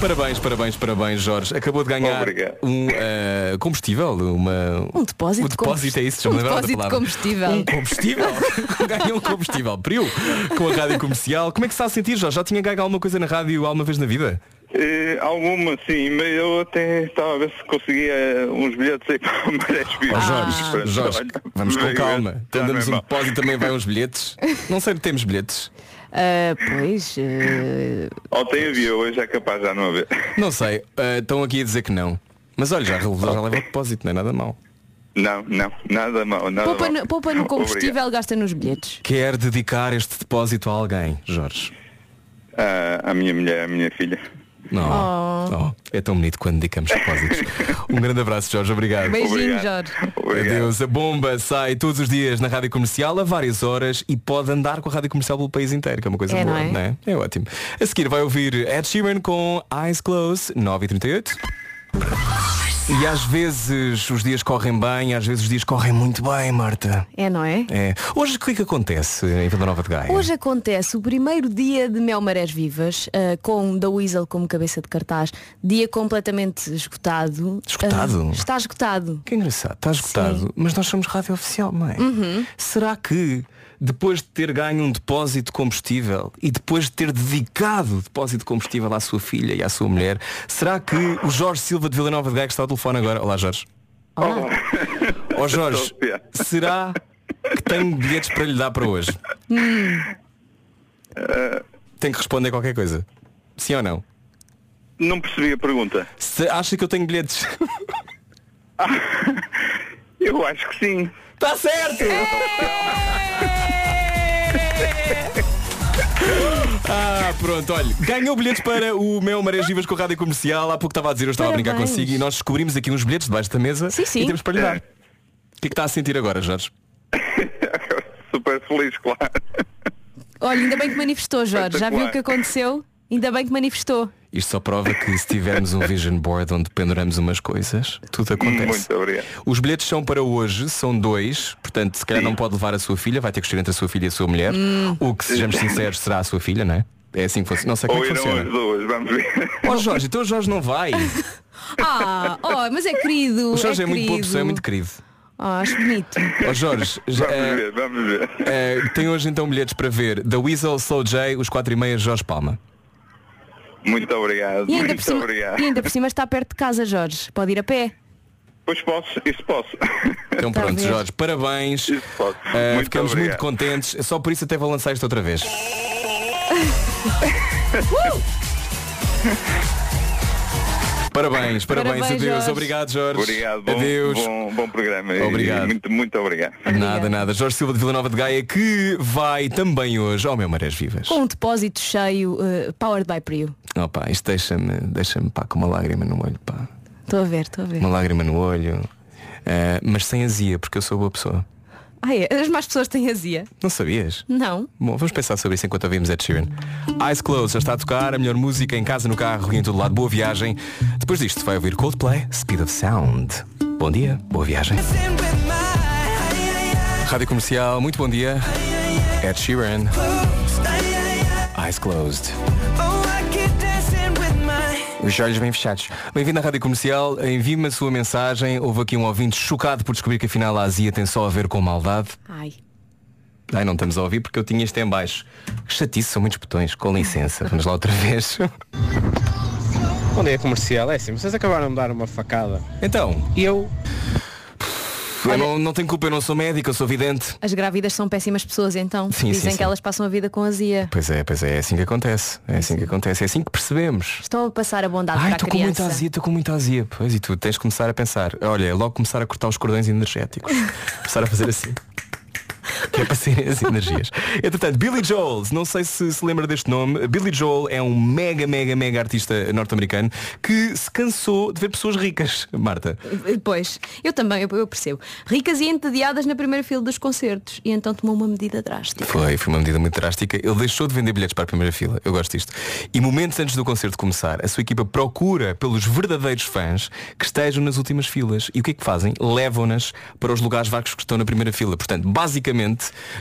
Speaker 1: Parabéns, parabéns, parabéns, Jorge. Acabou de ganhar
Speaker 11: Obrigado.
Speaker 1: um eh, combustível, uma...
Speaker 4: Um depósito de
Speaker 1: depósito é isso, já
Speaker 4: um
Speaker 1: me lembrava da
Speaker 4: depósito de
Speaker 1: palavra.
Speaker 4: combustível.
Speaker 1: Um combustível? <laughs> Ganhou um combustível. Priu, com a rádio comercial. Como é que se está a sentir, Jorge? Já tinha ganho alguma coisa na rádio alguma vez na vida?
Speaker 11: Eh, alguma, sim, mas eu até estava a ver se conseguia eh, uns bilhetes aí para o Marés Vivas.
Speaker 1: Ó Jorge,
Speaker 11: Pronto,
Speaker 1: Jorge, vamos com calma. Então damos
Speaker 11: não
Speaker 1: um depósito também vai uns bilhetes. Não sei, temos bilhetes.
Speaker 4: Ah, pois, ah,
Speaker 11: Ontem havia, hoje é capaz já não haver.
Speaker 1: Não sei, eh, estão aqui a dizer que não. Mas olha, já, já leva o depósito, não é nada mal.
Speaker 11: Não, não, nada mal, nada
Speaker 4: poupa,
Speaker 11: mal.
Speaker 4: no, poupa no combustível,
Speaker 11: Obrigado.
Speaker 4: gasta nos bilhetes.
Speaker 1: Quer dedicar este depósito a alguém, Jorge?
Speaker 11: Ah, a minha mulher, a minha filha.
Speaker 1: Não. Oh, é tão bonito quando dedicamos depósitos. <laughs> um grande abraço, Jorge. Obrigado.
Speaker 4: Beijinho,
Speaker 11: Obrigado.
Speaker 4: Jorge.
Speaker 11: Obrigado.
Speaker 1: Adeus. A bomba sai todos os dias na Rádio Comercial a várias horas e pode andar com a Rádio Comercial pelo país inteiro, que é uma coisa
Speaker 4: É,
Speaker 1: boa,
Speaker 4: não é?
Speaker 1: é? É ótimo. A seguir vai ouvir Ed Sheeran com Eyes Closed, 9h38. E às vezes os dias correm bem, às vezes os dias correm muito bem, Marta.
Speaker 4: É, não é?
Speaker 1: É. Hoje o que é que acontece em Vila Nova de Gaia?
Speaker 4: Hoje acontece o primeiro dia de Mel Marés Vivas, ah, com The Weasel como cabeça de cartaz, dia completamente esgotado.
Speaker 1: Esgotado?
Speaker 4: Ah, está esgotado.
Speaker 1: Que engraçado, está esgotado, mas nós somos rádio oficial, não é?
Speaker 4: Uhum.
Speaker 1: Será que depois de ter ganho um depósito de combustível e depois de ter dedicado o depósito de combustível à sua filha e à sua mulher, será que o Jorge Silva de Vila Nova de Gaia que está ao telefone agora? Olá Jorge.
Speaker 4: Olá.
Speaker 1: Ó Jorge, será que tenho bilhetes para lhe dar para hoje? Tem que responder qualquer coisa. Sim ou não?
Speaker 11: Não percebi a pergunta.
Speaker 1: Se acha que eu tenho bilhetes? <laughs>
Speaker 11: Eu acho que sim.
Speaker 1: Está certo! <laughs> Ah, pronto, olha, ganhou bilhetes para o meu Marés Vivas com a Rádio Comercial. Há pouco estava a dizer, eu estava a brincar
Speaker 4: Parabéns.
Speaker 1: consigo e nós descobrimos aqui uns bilhetes debaixo da mesa
Speaker 4: Sim, sim.
Speaker 1: e temos para lhe dar. O que é que está a sentir agora, Jorge? <laughs>
Speaker 11: Super feliz, claro.
Speaker 4: Olha, ainda bem que manifestou, Jorge. Já viu o que aconteceu? Ainda bem que manifestou.
Speaker 1: Isto só prova que se tivermos um vision board onde penduramos umas coisas, tudo acontece.
Speaker 11: Muito obrigado.
Speaker 1: Os bilhetes são para hoje, são dois, portanto se calhar não pode levar a sua filha, vai ter que escolher entre a sua filha e a sua mulher.
Speaker 4: Hum.
Speaker 1: O que, sejamos sinceros, será a sua filha, não é? É assim que funciona. Não sei como
Speaker 11: Ou
Speaker 1: é que funciona.
Speaker 11: as duas, vamos ver.
Speaker 1: Ó Jorge, então o Jorge não vai. <laughs>
Speaker 4: Ah, oh, mas é querido.
Speaker 1: O Jorge é, muito boa pessoa, é muito querido.
Speaker 4: Ah, acho bonito.
Speaker 1: Ó Jorge, já,
Speaker 11: Vamos
Speaker 1: eh,
Speaker 11: ver, vamos ver.
Speaker 1: eh, tem hoje então bilhetes para ver The Weasel, Slow J, os 4 e meia, Jorge Palma.
Speaker 11: Muito obrigado.
Speaker 4: E ainda, por
Speaker 11: Muito
Speaker 4: cima,
Speaker 11: obrigado.
Speaker 4: e ainda por cima está perto de casa, Jorge. Pode ir a pé.
Speaker 11: Pois posso, isso posso.
Speaker 1: Então
Speaker 4: a <laughs>
Speaker 1: pronto. Jorge, parabéns.
Speaker 11: Isso posso.
Speaker 1: Eh,
Speaker 11: Muito
Speaker 1: ficamos
Speaker 11: obrigado.
Speaker 1: muito contentes. Só por isso até vou lançar isto outra vez. <laughs> <laughs> Parabéns, parabéns,
Speaker 4: Parabéns,
Speaker 1: adeus.
Speaker 4: Jorge.
Speaker 1: Obrigado, Jorge.
Speaker 11: Obrigado, bom,
Speaker 1: adeus.
Speaker 11: bom, bom programa.
Speaker 1: Obrigado.
Speaker 11: Muito, muito obrigado.
Speaker 1: Nada, nada. Jorge Silva de Vila Nova de Gaia que vai também hoje ao meu Marés Vivas.
Speaker 4: Com um depósito cheio, eh, powered by Prio.
Speaker 1: Opa, isto deixa-me, deixa-me pá, com uma lágrima no olho, pá.
Speaker 4: Estou a ver, estou a ver.
Speaker 1: Uma lágrima no olho. Eh, mas sem azia, porque eu sou boa pessoa.
Speaker 4: Ah, é? As más pessoas têm azia?
Speaker 1: Não sabias?
Speaker 4: Não.
Speaker 1: Bom, vamos pensar sobre isso enquanto ouvimos Ed Sheeran. Eyes Closed já está a tocar, a melhor música em casa, no carro e em todo lado. Boa viagem. Depois disto vai ouvir Coldplay, Speed of Sound. Bom dia, boa viagem. Rádio Comercial, muito bom dia. Ed Sheeran. Eyes Closed. Os olhos bem fechados. Bem-vindo à Rádio Comercial. Envie-me a sua mensagem. Houve aqui um ouvinte chocado por descobrir que afinal a azia tem só a ver com maldade.
Speaker 4: Ai.
Speaker 1: Ai, não estamos a ouvir porque eu tinha isto em baixo. Que chatice, são muitos botões. Com licença. Vamos lá outra vez.
Speaker 10: Bom dia comercial, é assim, vocês acabaram de dar uma facada.
Speaker 1: Então,
Speaker 10: E eu,
Speaker 1: não, não tenho culpa, eu não sou médico, eu sou vidente.
Speaker 4: As grávidas são péssimas pessoas, então.
Speaker 1: Sim,
Speaker 4: Dizem
Speaker 1: sim,
Speaker 4: que
Speaker 1: sim.
Speaker 4: elas passam a vida com azia.
Speaker 1: Pois é, pois é, é assim que acontece. É assim que acontece, é assim que percebemos.
Speaker 4: Estão a passar a bondade
Speaker 1: Ai,
Speaker 4: para a
Speaker 1: estou com muita azia, estou com muita azia. Pois, e tu tens de começar a pensar. Olha, é logo começar a cortar os cordões energéticos. <laughs> começar a fazer assim. <laughs> Que é para serem as energias. Entretanto, Billy Joel, não sei se se lembra deste nome. Billy Joel é um mega, mega, mega artista norte-americano que se cansou de ver pessoas ricas, Marta.
Speaker 4: Pois, eu também, eu, eu percebo. Ricas e entediadas na primeira fila dos concertos. E então tomou uma medida drástica.
Speaker 1: Foi, foi uma medida muito drástica. Ele deixou de vender bilhetes para a primeira fila. Eu gosto disto. E momentos antes do concerto começar, a sua equipa procura pelos verdadeiros fãs que estejam nas últimas filas. E o que é que fazem? Levam-nas para os lugares vagos que estão na primeira fila. Portanto, basicamente,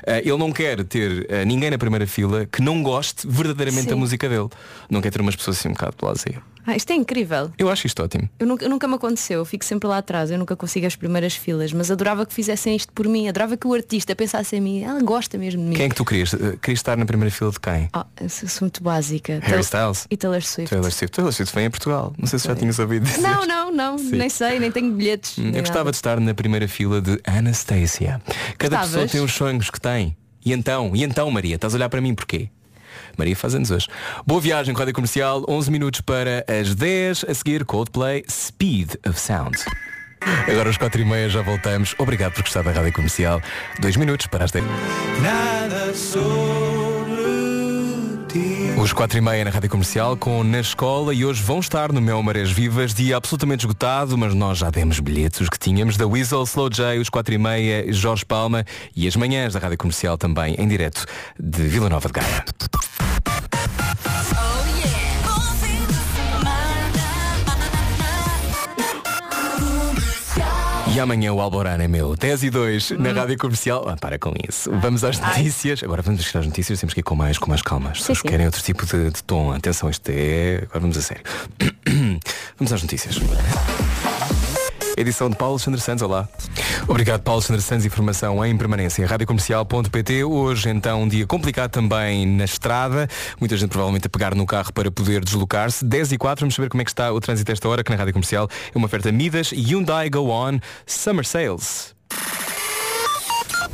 Speaker 1: eh, ele não quer ter eh, ninguém na primeira fila que não goste verdadeiramente
Speaker 4: Sim.
Speaker 1: da música dele. Não quer ter umas pessoas assim um bocado blasé.
Speaker 4: Ah, isto é incrível.
Speaker 1: Eu acho isto ótimo.
Speaker 4: Eu nunca, nunca me aconteceu, eu fico sempre lá atrás, eu nunca consigo as primeiras filas, mas adorava que fizessem isto por mim, adorava que o artista pensasse em mim, ela gosta mesmo de mim.
Speaker 1: Quem é que tu querias? Eh, Querias estar na primeira fila de quem?
Speaker 4: Ah, eu sou, sou muito básica.
Speaker 1: Harry Styles?
Speaker 4: E Taylor Swift.
Speaker 1: Taylor Swift. Taylor Swift vem a Portugal. Não sei se já tinhas ouvido dizer.
Speaker 4: Não, não, não,
Speaker 1: Sim.
Speaker 4: nem sei, nem tenho bilhetes.
Speaker 1: Eu gostava
Speaker 4: nada.
Speaker 1: de estar na primeira fila de Anastasia. Cada
Speaker 4: Gostavas?
Speaker 1: pessoa tem os sonhos que tem. E então, e então, Maria, estás a olhar para mim porquê? Maria faz anos hoje. Boa viagem, Rádio Comercial, 11 minutos para as 10, a seguir Coldplay, Speed of Sound. Agora às 4 e meia já voltamos. Obrigado por gostar da Rádio Comercial. Dois minutos para as 10.
Speaker 6: Nada ti.
Speaker 1: Os 4 e meia na Rádio Comercial com Na Escola e hoje vão estar no Mel Marés Vivas, dia absolutamente esgotado, mas nós já demos bilhetes, os que tínhamos, da Weasel, Slow J, os 4 e meia, Jorge Palma e as manhãs da Rádio Comercial também, em direto de Vila Nova de Gaia. E amanhã o Alborán é meu. 10 e 2 na Rádio Comercial. Ah, para com isso. Vamos às notícias. Agora vamos as notícias, temos que ir com mais, com mais calma. As pessoas
Speaker 4: sim.
Speaker 1: querem outro tipo de, de tom. Atenção, isto é. Agora vamos a sério. <clears throat> vamos às notícias. Edição de Paulo Alexandre Santos, olá. Obrigado, Paulo Alexandre Santos, informação em permanência. Radiocomercial.pt, hoje então um dia complicado também na estrada. Muita gente provavelmente a pegar no carro para poder deslocar-se. 10 e 4, vamos saber como é que está o trânsito esta hora, que na Rádio Comercial é uma oferta Midas Hyundai Go On Summer Sales.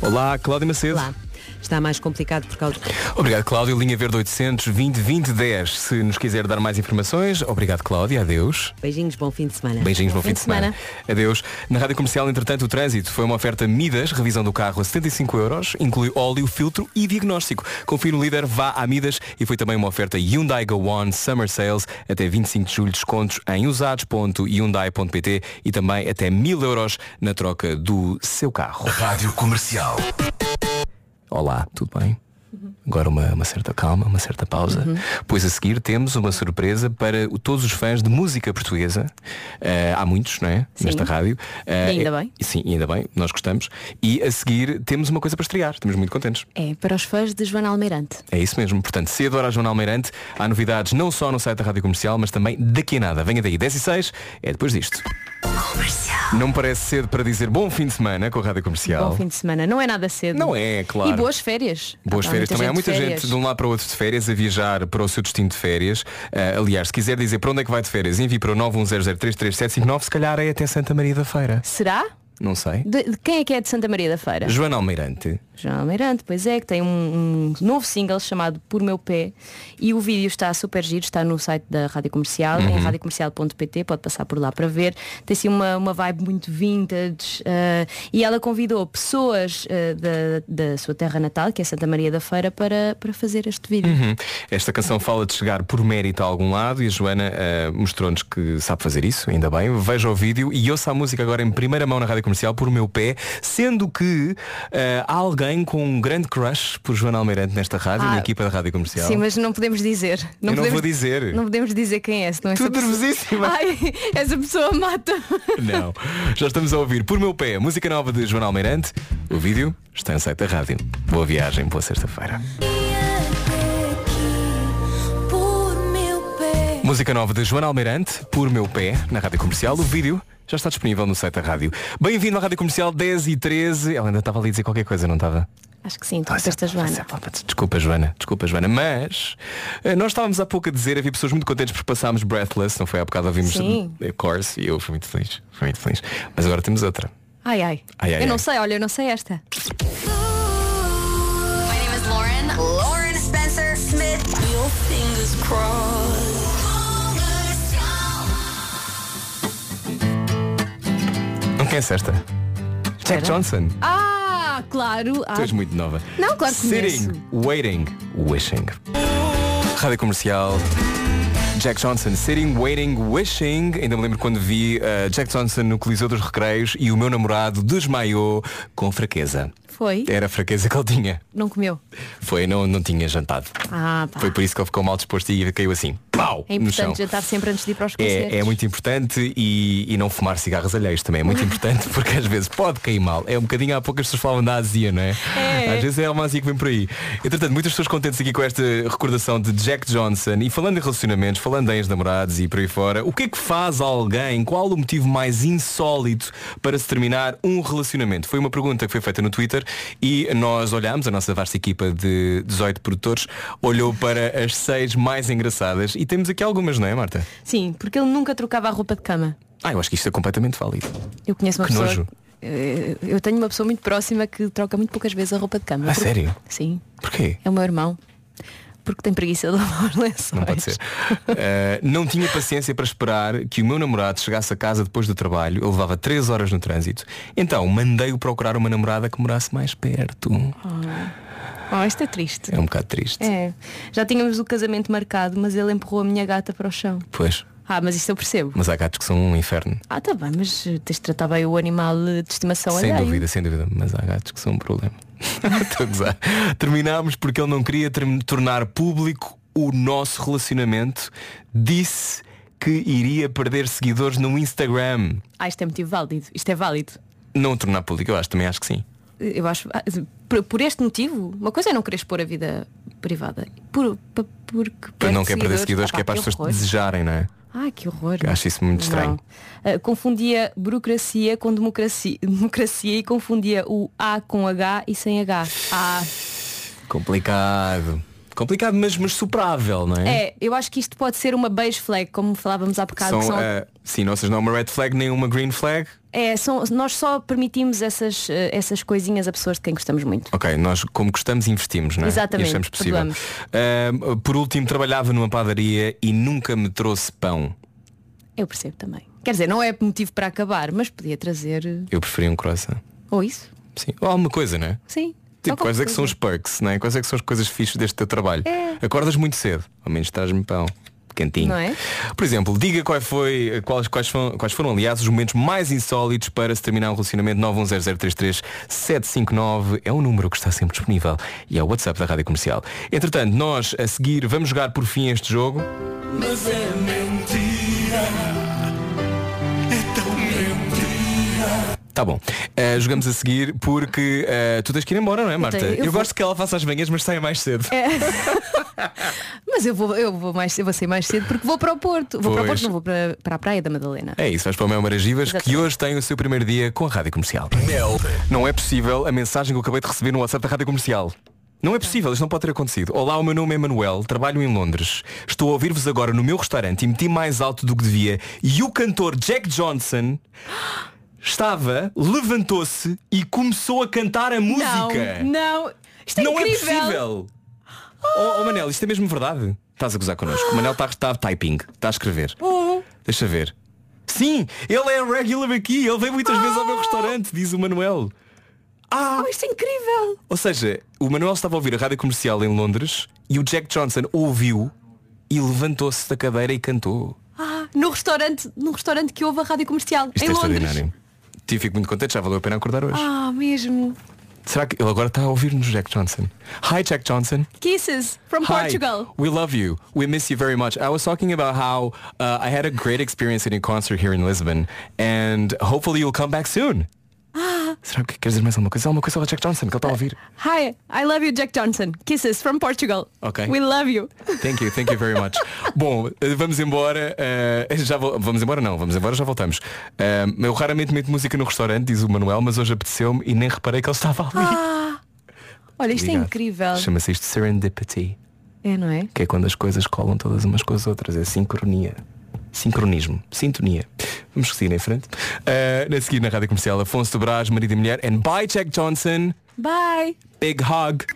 Speaker 1: Olá, Cláudia Macedo.
Speaker 3: Lá. Está mais complicado por causa.
Speaker 1: Obrigado, Cláudio. Linha Verde 820 2010. Se nos quiser dar mais informações, obrigado, Cláudia. Adeus.
Speaker 3: Beijinhos, bom fim de semana.
Speaker 1: Beijinhos, bom, fim, de semana. Adeus. Na Rádio Comercial, entretanto, o trânsito foi uma oferta Midas, revisão do carro a 75 euros, inclui óleo, filtro e diagnóstico. Confie no líder, vá a Midas e foi também uma oferta Hyundai Go On Summer Sales até 25 de julho, descontos em usados.hyundai.pt e também até 1000 euros na troca do seu carro.
Speaker 9: Rádio Comercial.
Speaker 1: Olá, tudo bem? Agora uma, uma certa calma, uma certa pausa. Pois a seguir temos uma surpresa para todos os fãs de música portuguesa. Eh, há muitos, não é?
Speaker 4: Sim.
Speaker 1: Nesta rádio. Eh,
Speaker 4: E ainda
Speaker 1: é-
Speaker 4: bem.
Speaker 1: Sim, e ainda bem, nós gostamos. E a seguir temos uma coisa para estrear. Estamos muito contentes.
Speaker 4: É para os fãs de Joana Almeirante.
Speaker 1: É isso mesmo. Portanto, se adora a Joana Almeirante, há novidades não só no site da Rádio Comercial, mas também daqui a nada. Venha daí, 10 e 6, é depois disto. Não parece cedo para dizer bom fim de semana com a Rádio Comercial.
Speaker 4: Bom fim de semana. Não é nada cedo.
Speaker 1: Não é, claro.
Speaker 4: E boas férias.
Speaker 1: Boas
Speaker 4: Há
Speaker 1: férias também. Há muita gente de um lado para o outro de férias a viajar para o seu destino de férias. Ah, aliás, se quiser dizer para onde é que vai de férias, envie para o 910033759, se calhar é até Santa Maria da Feira.
Speaker 4: Será?
Speaker 1: Não sei.
Speaker 4: De, de quem é que é de Santa Maria da Feira?
Speaker 1: Joana Almeirante.
Speaker 4: João Almeirante, pois é, que tem um, um novo single chamado Por Meu Pé e o vídeo está super giro, está no site da Rádio Comercial,
Speaker 1: Uhum.
Speaker 4: em radiocomercial.pt, pode passar por lá para ver. Tem assim uma, uma vibe muito vintage eh, e ela convidou pessoas eh, da, da sua terra natal, que é Santa Maria da Feira, para, para fazer este vídeo.
Speaker 1: Uhum. Esta canção fala de chegar por mérito a algum lado e a Joana ah, mostrou-nos que sabe fazer isso, ainda bem. Veja o vídeo e ouça a música agora em primeira mão na Rádio Comercial por meu pé, sendo que ah, há alguém com um grande crush por Joana Almeirante nesta rádio,
Speaker 4: Ah,
Speaker 1: na equipa da Rádio Comercial.
Speaker 4: Sim, mas não podemos dizer.
Speaker 1: Eu não
Speaker 4: podemos,
Speaker 1: vou dizer.
Speaker 4: Não podemos dizer quem é, senão
Speaker 1: Tu
Speaker 4: essa pessoa...
Speaker 1: nervosíssima.
Speaker 4: Ai, essa pessoa mata. <laughs>
Speaker 1: Não. Já estamos a ouvir Por Meu Pé, música nova de Joana Almeirante. O vídeo está no site da rádio. Boa viagem, boa sexta-feira. Música nova de Joana Almeirante, Por Meu Pé, na rádio comercial. O vídeo já está disponível no site da rádio. Bem-vindo à rádio comercial 10 e 13. Ela ainda estava ali a dizer qualquer coisa, não estava?
Speaker 4: Acho que sim, tu esta Joana.
Speaker 1: Desculpa, Joana. Desculpa, Joana. Mas eh, nós estávamos há pouco a dizer, havia pessoas muito contentes por passarmos Breathless, não foi? Há bocado ouvimos
Speaker 4: Sim.
Speaker 1: eh, Course e eu fui muito feliz. Fui muito feliz. Mas agora temos outra.
Speaker 4: Ai, ai.
Speaker 1: Ai, ai,
Speaker 4: eu não
Speaker 1: ai.
Speaker 4: sei, olha, eu não sei esta.
Speaker 5: My name is Lauren. Lauren Spencer Smith. Your fingers crossed.
Speaker 1: Conhece esta? Jack. Johnson.
Speaker 4: Ah, claro. Ah,
Speaker 1: Tu és muito nova.
Speaker 4: Não, claro que
Speaker 1: Sitting,
Speaker 4: conheço.
Speaker 1: waiting, wishing. Rádio Comercial. Jack Johnson, Sitting, Waiting, Wishing. Ainda me lembro quando vi uh, Jack Johnson no Coliseu dos Recreios e o meu namorado desmaiou com fraqueza.
Speaker 4: Foi?
Speaker 1: Era a fraqueza que ele tinha.
Speaker 4: Não comeu.
Speaker 1: Foi, não, não tinha jantado.
Speaker 4: Ah, pá.
Speaker 1: Foi por isso que ele ficou mal disposto e caiu assim. Pau!
Speaker 4: É importante jantar sempre antes de ir para os concertos.
Speaker 1: É, é muito importante e, e não fumar cigarros alheios também é muito <laughs> importante porque às vezes pode cair mal. É um bocadinho há poucas pessoas falam da azia, não é?
Speaker 4: É.
Speaker 1: Às vezes é uma azia que vem por aí. Entretanto, muitas pessoas contentes aqui com esta recordação de Jack Johnson e falando em relacionamentos, falando em ex-namorados e por aí fora, o que é que faz alguém? Qual o motivo mais insólito para se terminar um relacionamento? Foi uma pergunta que foi feita no Twitter e nós olhámos, a nossa vasta equipa de 18 produtores olhou para as seis mais engraçadas e temos aqui algumas, não é, Marta?
Speaker 4: Sim, porque ele nunca trocava a roupa de cama.
Speaker 1: Ah, eu acho que isto é completamente válido.
Speaker 4: Eu conheço uma
Speaker 1: Que
Speaker 4: pessoa.
Speaker 1: nojo.
Speaker 4: eh, Eu tenho uma pessoa muito próxima que troca muito poucas vezes a roupa de cama.
Speaker 1: Ah,
Speaker 4: Porque-
Speaker 1: sério?
Speaker 4: Sim.
Speaker 1: Porquê?
Speaker 4: É o meu irmão. Porque tem preguiça de lavar lençóis.
Speaker 1: Não pode ser. Uh, não tinha paciência para esperar que o meu namorado chegasse a casa depois do trabalho. Eu levava 3 horas no trânsito. Então mandei-o procurar uma namorada que morasse mais perto.
Speaker 4: Oh, isto é triste.
Speaker 1: É um bocado triste.
Speaker 4: É. Já tínhamos o casamento marcado, mas ele empurrou a minha gata para o chão.
Speaker 1: Pois.
Speaker 4: Ah, mas isto eu percebo.
Speaker 1: Mas há gatos que são um inferno.
Speaker 4: Ah, tá bem, mas tens de tratar bem o animal de estimação
Speaker 1: sem
Speaker 4: alheio.
Speaker 1: dúvida, sem dúvida. Mas há gatos que são um problema. <laughs> Estou a gozar. Terminámos porque ele não queria tornar público o nosso relacionamento. Disse que iria perder seguidores no Instagram.
Speaker 4: Ah, isto é motivo válido. Isto é válido.
Speaker 1: Não tornar público, eu acho, também acho que sim.
Speaker 4: Eu acho. ah, Por, por este motivo, uma coisa é não querer expor a vida privada. Por, pa- porque
Speaker 1: Para não quer perder seguidores, que é para as pessoas desejarem, não é?
Speaker 4: Ai, que horror.
Speaker 1: Acho isso muito estranho.
Speaker 4: Ah, confundia burocracia com democracia, democracia e confundia o A com H e sem H. Ah,
Speaker 1: Complicado. Complicado, mas, mas superável, não é?
Speaker 4: é, eu acho que isto pode ser uma beige flag, como falávamos há bocado.
Speaker 1: São,
Speaker 4: que são-
Speaker 1: eh, sim, ou seja, não é uma red flag nem uma green flag.
Speaker 4: é, são, nós só permitimos essas, eh, essas coisinhas a pessoas de quem gostamos muito.
Speaker 1: Ok, nós como gostamos investimos, não é?
Speaker 4: Exatamente,
Speaker 1: E achamos possível. Ah, por último, trabalhava numa padaria e nunca me trouxe pão.
Speaker 4: Eu percebo também. Quer dizer, não é motivo para acabar, mas podia trazer.
Speaker 1: Eu preferia um croissant.
Speaker 4: Ou isso?
Speaker 1: Sim. Ou alguma coisa, não é?
Speaker 4: Sim.
Speaker 1: Tipo, quais é que são os perks, não é? Quais é que são as coisas fixas deste teu trabalho?
Speaker 4: É.
Speaker 1: Acordas muito cedo, ao menos traz-me pão. Quentinho.
Speaker 4: Não é?
Speaker 1: Por exemplo, diga qual foi, quais, quais, foram, quais foram, aliás, os momentos mais insólitos para se terminar um relacionamento 910033759 é um número que está sempre disponível e é o WhatsApp da Rádio Comercial. Entretanto, nós a seguir vamos jogar por fim este jogo.
Speaker 6: Mas é mentira.
Speaker 1: Tá bom. Uh, jogamos a seguir porque uh, tu tens que ir embora, não é, Marta?
Speaker 4: tenho-
Speaker 1: Eu,
Speaker 4: eu vou-
Speaker 1: gosto que ela faça as manhãs, mas saia mais cedo. <laughs>
Speaker 4: Mas eu vou, eu vou mais eu vou sair mais cedo porque vou para o Porto. Vou para o
Speaker 1: Pois.
Speaker 4: Porto, não vou para, para a Praia da Madalena.
Speaker 1: É isso, vais para o Mel Maragivas, que hoje tem o seu primeiro dia com a Rádio Comercial.
Speaker 9: Mel.
Speaker 1: Não é possível a mensagem que eu acabei de receber no WhatsApp da Rádio Comercial. Não é possível, isto não pode ter acontecido. Olá, o meu nome é Manuel, trabalho em Londres. Estou a ouvir-vos agora no meu restaurante e meti mais alto do que devia. E o cantor Jack Johnson estava, levantou-se e começou a cantar a música.
Speaker 4: Não, não. Isto é
Speaker 1: não
Speaker 4: incrível.
Speaker 1: é possível. Oh, oh, Manel, isto é mesmo verdade? Estás a gozar connosco. O Manel está está typing, está a escrever.
Speaker 4: Oh.
Speaker 1: Deixa ver. Sim, ele é regular aqui, ele vem muitas vezes ao meu restaurante, diz o Manuel. Ah!
Speaker 4: Oh, isto é incrível.
Speaker 1: Ou seja, o Manuel estava a ouvir a rádio comercial em Londres e o Jack Johnson ouviu e levantou-se da cadeira e cantou.
Speaker 4: Ah, no restaurante, no restaurante que houve a rádio comercial
Speaker 1: Isto
Speaker 4: em
Speaker 1: é
Speaker 4: Londres.
Speaker 1: Tive fico muito contente, já valeu a pena acordar hoje.
Speaker 4: Ah, mesmo.
Speaker 1: Será que ele agora está a ouvir-nos, Jack Johnson? Hi, Jack Johnson.
Speaker 4: Kisses from
Speaker 1: Hi,
Speaker 4: Portugal.
Speaker 1: we love you. We miss you very much. I was talking about how uh, I had a great experience at a concert here in Lisbon, and hopefully you'll come back soon. Será que queres dizer mais alguma coisa? Alguma coisa ao Jack Johnson que ele está a ouvir?
Speaker 4: hi, I love you, Jack Johnson. Kisses from Portugal.
Speaker 1: Ok.
Speaker 4: We love you.
Speaker 1: Thank you, thank you very much. <laughs> Bom, eh, vamos embora. eh, já vamos embora não, vamos embora, já voltamos. Eh, eu raramente meto música no restaurante, diz o Manuel, mas hoje apeteceu-me e nem reparei que ele estava ali.
Speaker 4: Ah, olha, isto é
Speaker 1: Obrigado.
Speaker 4: incrível.
Speaker 1: Chama-se isto serendipity,
Speaker 4: É, não é?
Speaker 1: que é quando as coisas colam todas umas com as outras, é sincronia. Sincronismo, sintonia. Vamos seguir em frente. Eh, a seguir na rádio comercial, Afonso de Brás, marido e mulher, and bye Jack Johnson.
Speaker 4: Bye.
Speaker 1: Big hug.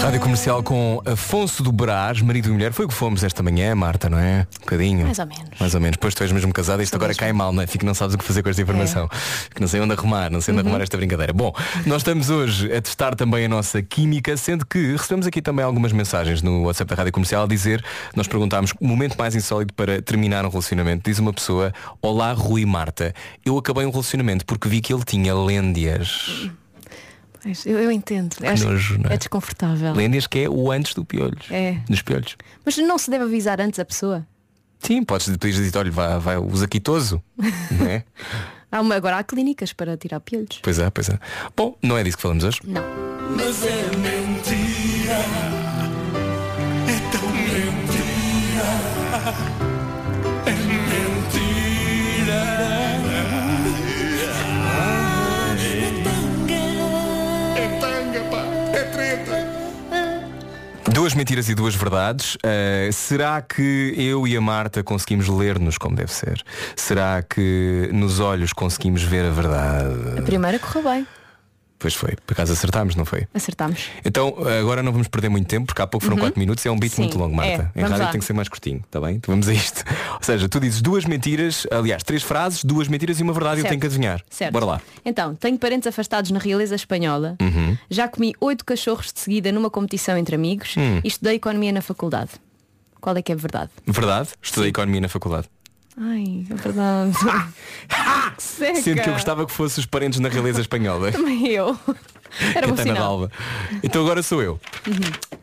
Speaker 1: Rádio Comercial com Afonso do Brás, marido e mulher. Foi o que fomos esta manhã, Marta, não é? Um bocadinho.
Speaker 4: Mais ou menos.
Speaker 1: Mais ou menos. Pois tu és mesmo casada, isto agora cai mal, não é? Fico que não sabes o que fazer com esta informação. Que não sei onde arrumar, não sei onde arrumar esta brincadeira. Bom, nós estamos hoje a testar também a nossa química, sendo que recebemos aqui também algumas mensagens no WhatsApp da Rádio Comercial a dizer, nós perguntámos o momento mais insólito para terminar um relacionamento. Diz uma pessoa, Olá Rui Marta, eu acabei um relacionamento porque vi que ele tinha lêndias.
Speaker 4: Eu, eu entendo. Acho-
Speaker 1: nojo, é?
Speaker 4: é desconfortável.
Speaker 1: Lêndias que é o antes do piolhos.
Speaker 4: É.
Speaker 1: Dos piolhos.
Speaker 4: Mas não se deve avisar antes a pessoa.
Speaker 1: Sim, podes depois dizer, olha, vai, vai, usa quitoso. <laughs> não é?
Speaker 4: Há uma, agora há clínicas para tirar piolhos.
Speaker 1: Pois é, pois é. Bom, não é disso que falamos hoje.
Speaker 4: Não.
Speaker 6: Mas é mentira. É tão mentira.
Speaker 1: Duas mentiras e duas verdades. Uh, será que eu e a Marta conseguimos ler-nos como deve ser? Será que nos olhos conseguimos ver a verdade?
Speaker 4: A primeira correu bem.
Speaker 1: Pois foi, por acaso acertámos, não foi?
Speaker 4: Acertámos.
Speaker 1: Então agora não vamos perder muito tempo, porque há pouco foram 4 minutos, é um beat
Speaker 4: Uhum. Sim,
Speaker 1: muito longo, Marta.
Speaker 4: é.
Speaker 1: em rádio
Speaker 4: lá.
Speaker 1: tem que ser mais curtinho, está bem? Então vamos a isto. <laughs> Ou seja, tu dizes duas mentiras, aliás, três frases, duas mentiras e uma verdade e eu
Speaker 4: Certo.
Speaker 1: tenho que adivinhar.
Speaker 4: Certo.
Speaker 1: Bora lá.
Speaker 4: Então, tenho parentes afastados na realeza espanhola.
Speaker 1: Uhum.
Speaker 4: Já comi oito cachorros de seguida numa competição entre amigos
Speaker 1: Hum.
Speaker 4: e estudei economia na faculdade. Qual é que é verdade?
Speaker 1: Verdade? Estudei economia na faculdade.
Speaker 4: Ai, é verdade. <laughs> que seca.
Speaker 1: Sendo que eu gostava que fosse os parentes na realeza espanhola.
Speaker 4: Também eu. <laughs> Era bom
Speaker 1: Catana
Speaker 4: sinal.
Speaker 1: d'Alva. Então agora sou eu.
Speaker 4: Uhum.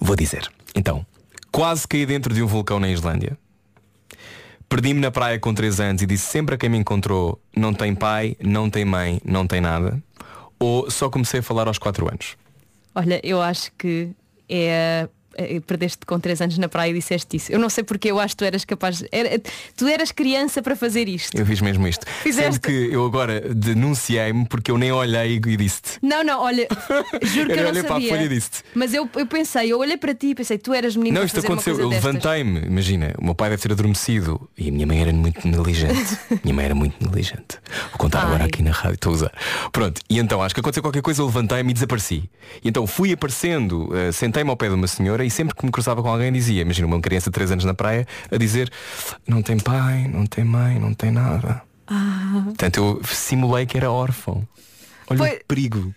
Speaker 1: Vou dizer. Então, quase caí dentro de um vulcão na Islândia. Perdi-me na praia com 3 anos e disse sempre a quem me encontrou não tem pai, não tem mãe, não tem nada. Ou só comecei a falar aos 4 anos.
Speaker 4: Olha, eu acho que é. É, Perdeste com 3 anos na praia e disseste isso. Eu não sei porque eu acho que tu eras capaz. Era, tu eras criança para fazer isto.
Speaker 1: Eu fiz mesmo isto.
Speaker 4: Fizeste.
Speaker 1: Sendo que eu agora denunciei-me porque eu nem olhei e disse-te.
Speaker 4: Não, não, olha, <laughs> juro que
Speaker 1: Eu
Speaker 4: não
Speaker 1: olhei para a
Speaker 4: sabia.
Speaker 1: e disse-te.
Speaker 4: Mas eu, eu pensei, eu olhei para ti e pensei, tu eras menino
Speaker 1: Não, isto aconteceu. Eu levantei-me, imagina, o meu pai deve ter adormecido e a minha mãe era muito <laughs> negligente. minha mãe era muito negligente. Vou contar agora
Speaker 4: Ai.
Speaker 1: aqui na rádio, estou a usar. Pronto, e então acho que aconteceu qualquer coisa, eu levantei-me e desapareci. E então fui aparecendo, eh, sentei-me ao pé de uma senhora e sempre que me cruzava com alguém dizia, imagina uma criança de 3 anos na praia, a dizer, não tem pai, não tem mãe, não tem nada.
Speaker 4: Ah,
Speaker 1: Portanto, eu simulei que era órfão. Olha
Speaker 4: Foi-
Speaker 1: o perigo.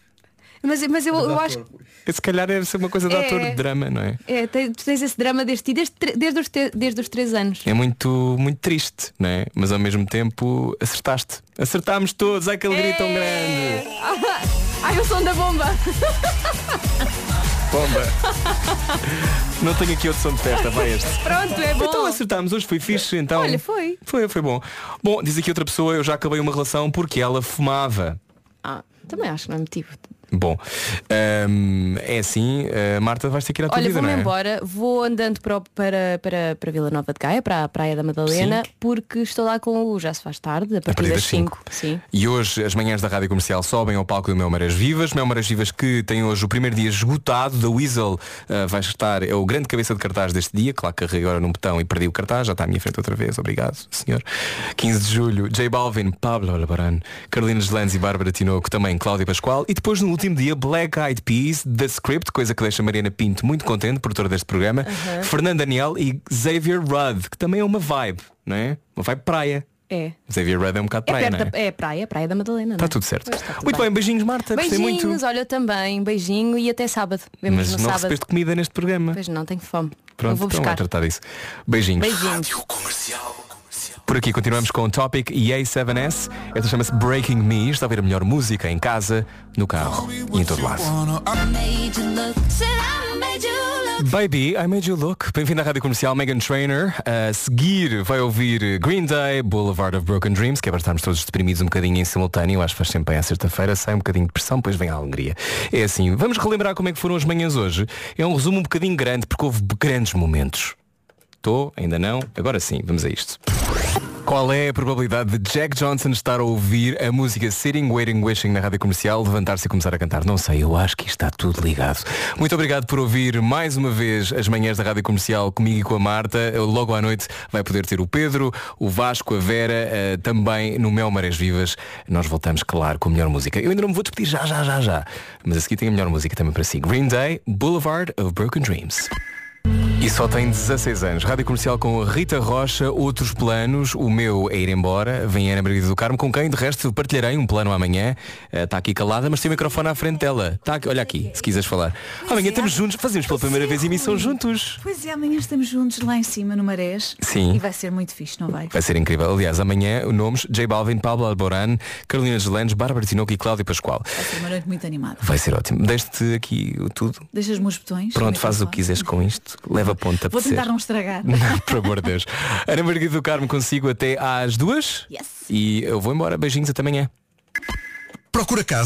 Speaker 4: mas, mas eu, eu acho
Speaker 1: Se calhar deve ser uma coisa de
Speaker 4: É.
Speaker 1: ator de drama, não é?
Speaker 4: é, tu tens esse drama desde ti, desde, desde, os, te- desde os 3 anos.
Speaker 1: É muito, muito triste, não é? Mas ao mesmo tempo acertaste. Acertámos todos, ai que alegria tão grande. <laughs>
Speaker 4: Ai, o som da bomba! <laughs>
Speaker 1: Bomba. Não tenho aqui outro som de festa, vai este.
Speaker 4: Pronto, é bom.
Speaker 1: Então acertámos, hoje foi fixe, então.
Speaker 4: Olha, foi.
Speaker 1: Foi, foi bom. Bom, diz aqui outra pessoa, eu já acabei uma relação porque ela fumava.
Speaker 4: Ah, também acho que não é motivo.
Speaker 1: Bom, hum, é assim, uh, Marta, vais ter que ir à tua
Speaker 4: Olha,
Speaker 1: vida, não
Speaker 4: vou-me
Speaker 1: é?
Speaker 4: embora, vou andando para, para, para, para Vila Nova de Gaia, para a Praia da Madalena, porque estou lá com o Já se faz tarde, a partir, das 5. Sim.
Speaker 1: E hoje as manhãs da Rádio Comercial sobem ao palco do Mel Marés Vivas. Mel Marés Vivas que tem hoje o primeiro dia esgotado. Da Weasel uh, vai estar, é o grande cabeça de cartaz deste dia. Claro que carreguei agora num botão e perdi o cartaz. Já está à minha frente outra vez. Obrigado, senhor. 15 de julho, J Balvin, Pablo Albarán, Carolina Deslandes e Bárbara Tinoco, também Cláudia Pascoal. E depois no último dia, Black Eyed Peas, The Script, coisa que deixa Mariana Pinto muito contente, produtora deste programa. Fernando Daniel e Xavier Rudd, que também é uma vibe, não é? Uma vibe praia.
Speaker 4: É.
Speaker 1: Xavier Rudd é um bocado
Speaker 4: É
Speaker 1: praia, não é?
Speaker 4: da é praia, Praia da Madalena.
Speaker 1: Está
Speaker 4: não é?
Speaker 1: tudo certo.
Speaker 4: Está tudo
Speaker 1: muito bem. beijinhos Marta, gostei
Speaker 4: Beijinhos,
Speaker 1: muito.
Speaker 4: olha também, beijinho e até sábado. Vemos
Speaker 1: Mas
Speaker 4: no
Speaker 1: não
Speaker 4: sábado.
Speaker 1: recebeste comida neste programa.
Speaker 4: Pois não, tenho fome.
Speaker 1: Pronto,
Speaker 4: eu vou
Speaker 1: então
Speaker 4: buscar.
Speaker 1: vai tratar disso. Beijinhos.
Speaker 4: Beijinhos.
Speaker 1: Por aqui continuamos com o Topic e A7S. Esta chama-se Breaking Me. Está a ver a melhor música em casa, no carro e em todo lado. Baby, I made you look. Bem-vindo à Rádio Comercial Megan Trainer. A seguir vai ouvir Green Day, Boulevard of Broken Dreams, que é para estarmos todos deprimidos um bocadinho em simultâneo. Acho que faz sempre bem à sexta-feira, sai um bocadinho de pressão, depois vem a alegria. É assim, vamos relembrar como é que foram as manhãs hoje. É um resumo um bocadinho grande, porque houve grandes momentos. Estou? Ainda não? Agora sim, vamos a isto. Qual é a probabilidade de Jack Johnson estar a ouvir a música Sitting, Waiting, Wishing na rádio comercial, levantar-se e começar a cantar? Não sei, eu acho que está tudo ligado. Muito obrigado por ouvir mais uma vez as manhãs da rádio comercial comigo e com a Marta. Logo à noite vai poder ter o Pedro, o Vasco, a Vera, eh, também no Mel Marés Vivas. Nós voltamos, claro, com a melhor música. Eu ainda não me vou despedir já, já, já, já. Mas a seguir tem a melhor música também para si. Green Day, Boulevard of Broken Dreams. E só tem 16 anos. Rádio Comercial com Rita Rocha, outros planos. O meu é ir embora. Vem Ana Margarida do Carmo, com quem de resto partilharei um plano amanhã. Está aqui calada, mas tem o microfone à frente dela. Tá aqui, olha aqui, se quiseres falar. Amanhã estamos juntos, fazemos pela primeira vez emissão juntos.
Speaker 12: Pois é, amanhã estamos juntos lá em cima no Marés.
Speaker 1: Sim.
Speaker 12: E vai ser muito fixe, não vai?
Speaker 1: Vai ser incrível. Aliás, amanhã nomes J Balvin, Pablo Alboran, Carolina Gelandes, Bárbara Tinoco e Cláudio Pascoal.
Speaker 12: Vai ser uma noite muito animada.
Speaker 1: Vai ser ótimo. Deixe-te aqui o tudo.
Speaker 12: Deixa os meus botões.
Speaker 1: Pronto,
Speaker 12: no
Speaker 1: faz o que quiseres com isto. Leva a ponta
Speaker 12: Vou
Speaker 1: para
Speaker 12: tentar não estragar. <laughs>
Speaker 1: Não, por amor de Deus. Ana Margarida do Carmo consigo até às duas.
Speaker 12: Yes.
Speaker 1: E eu vou embora. Beijinhos até amanhã.
Speaker 9: Procura casa.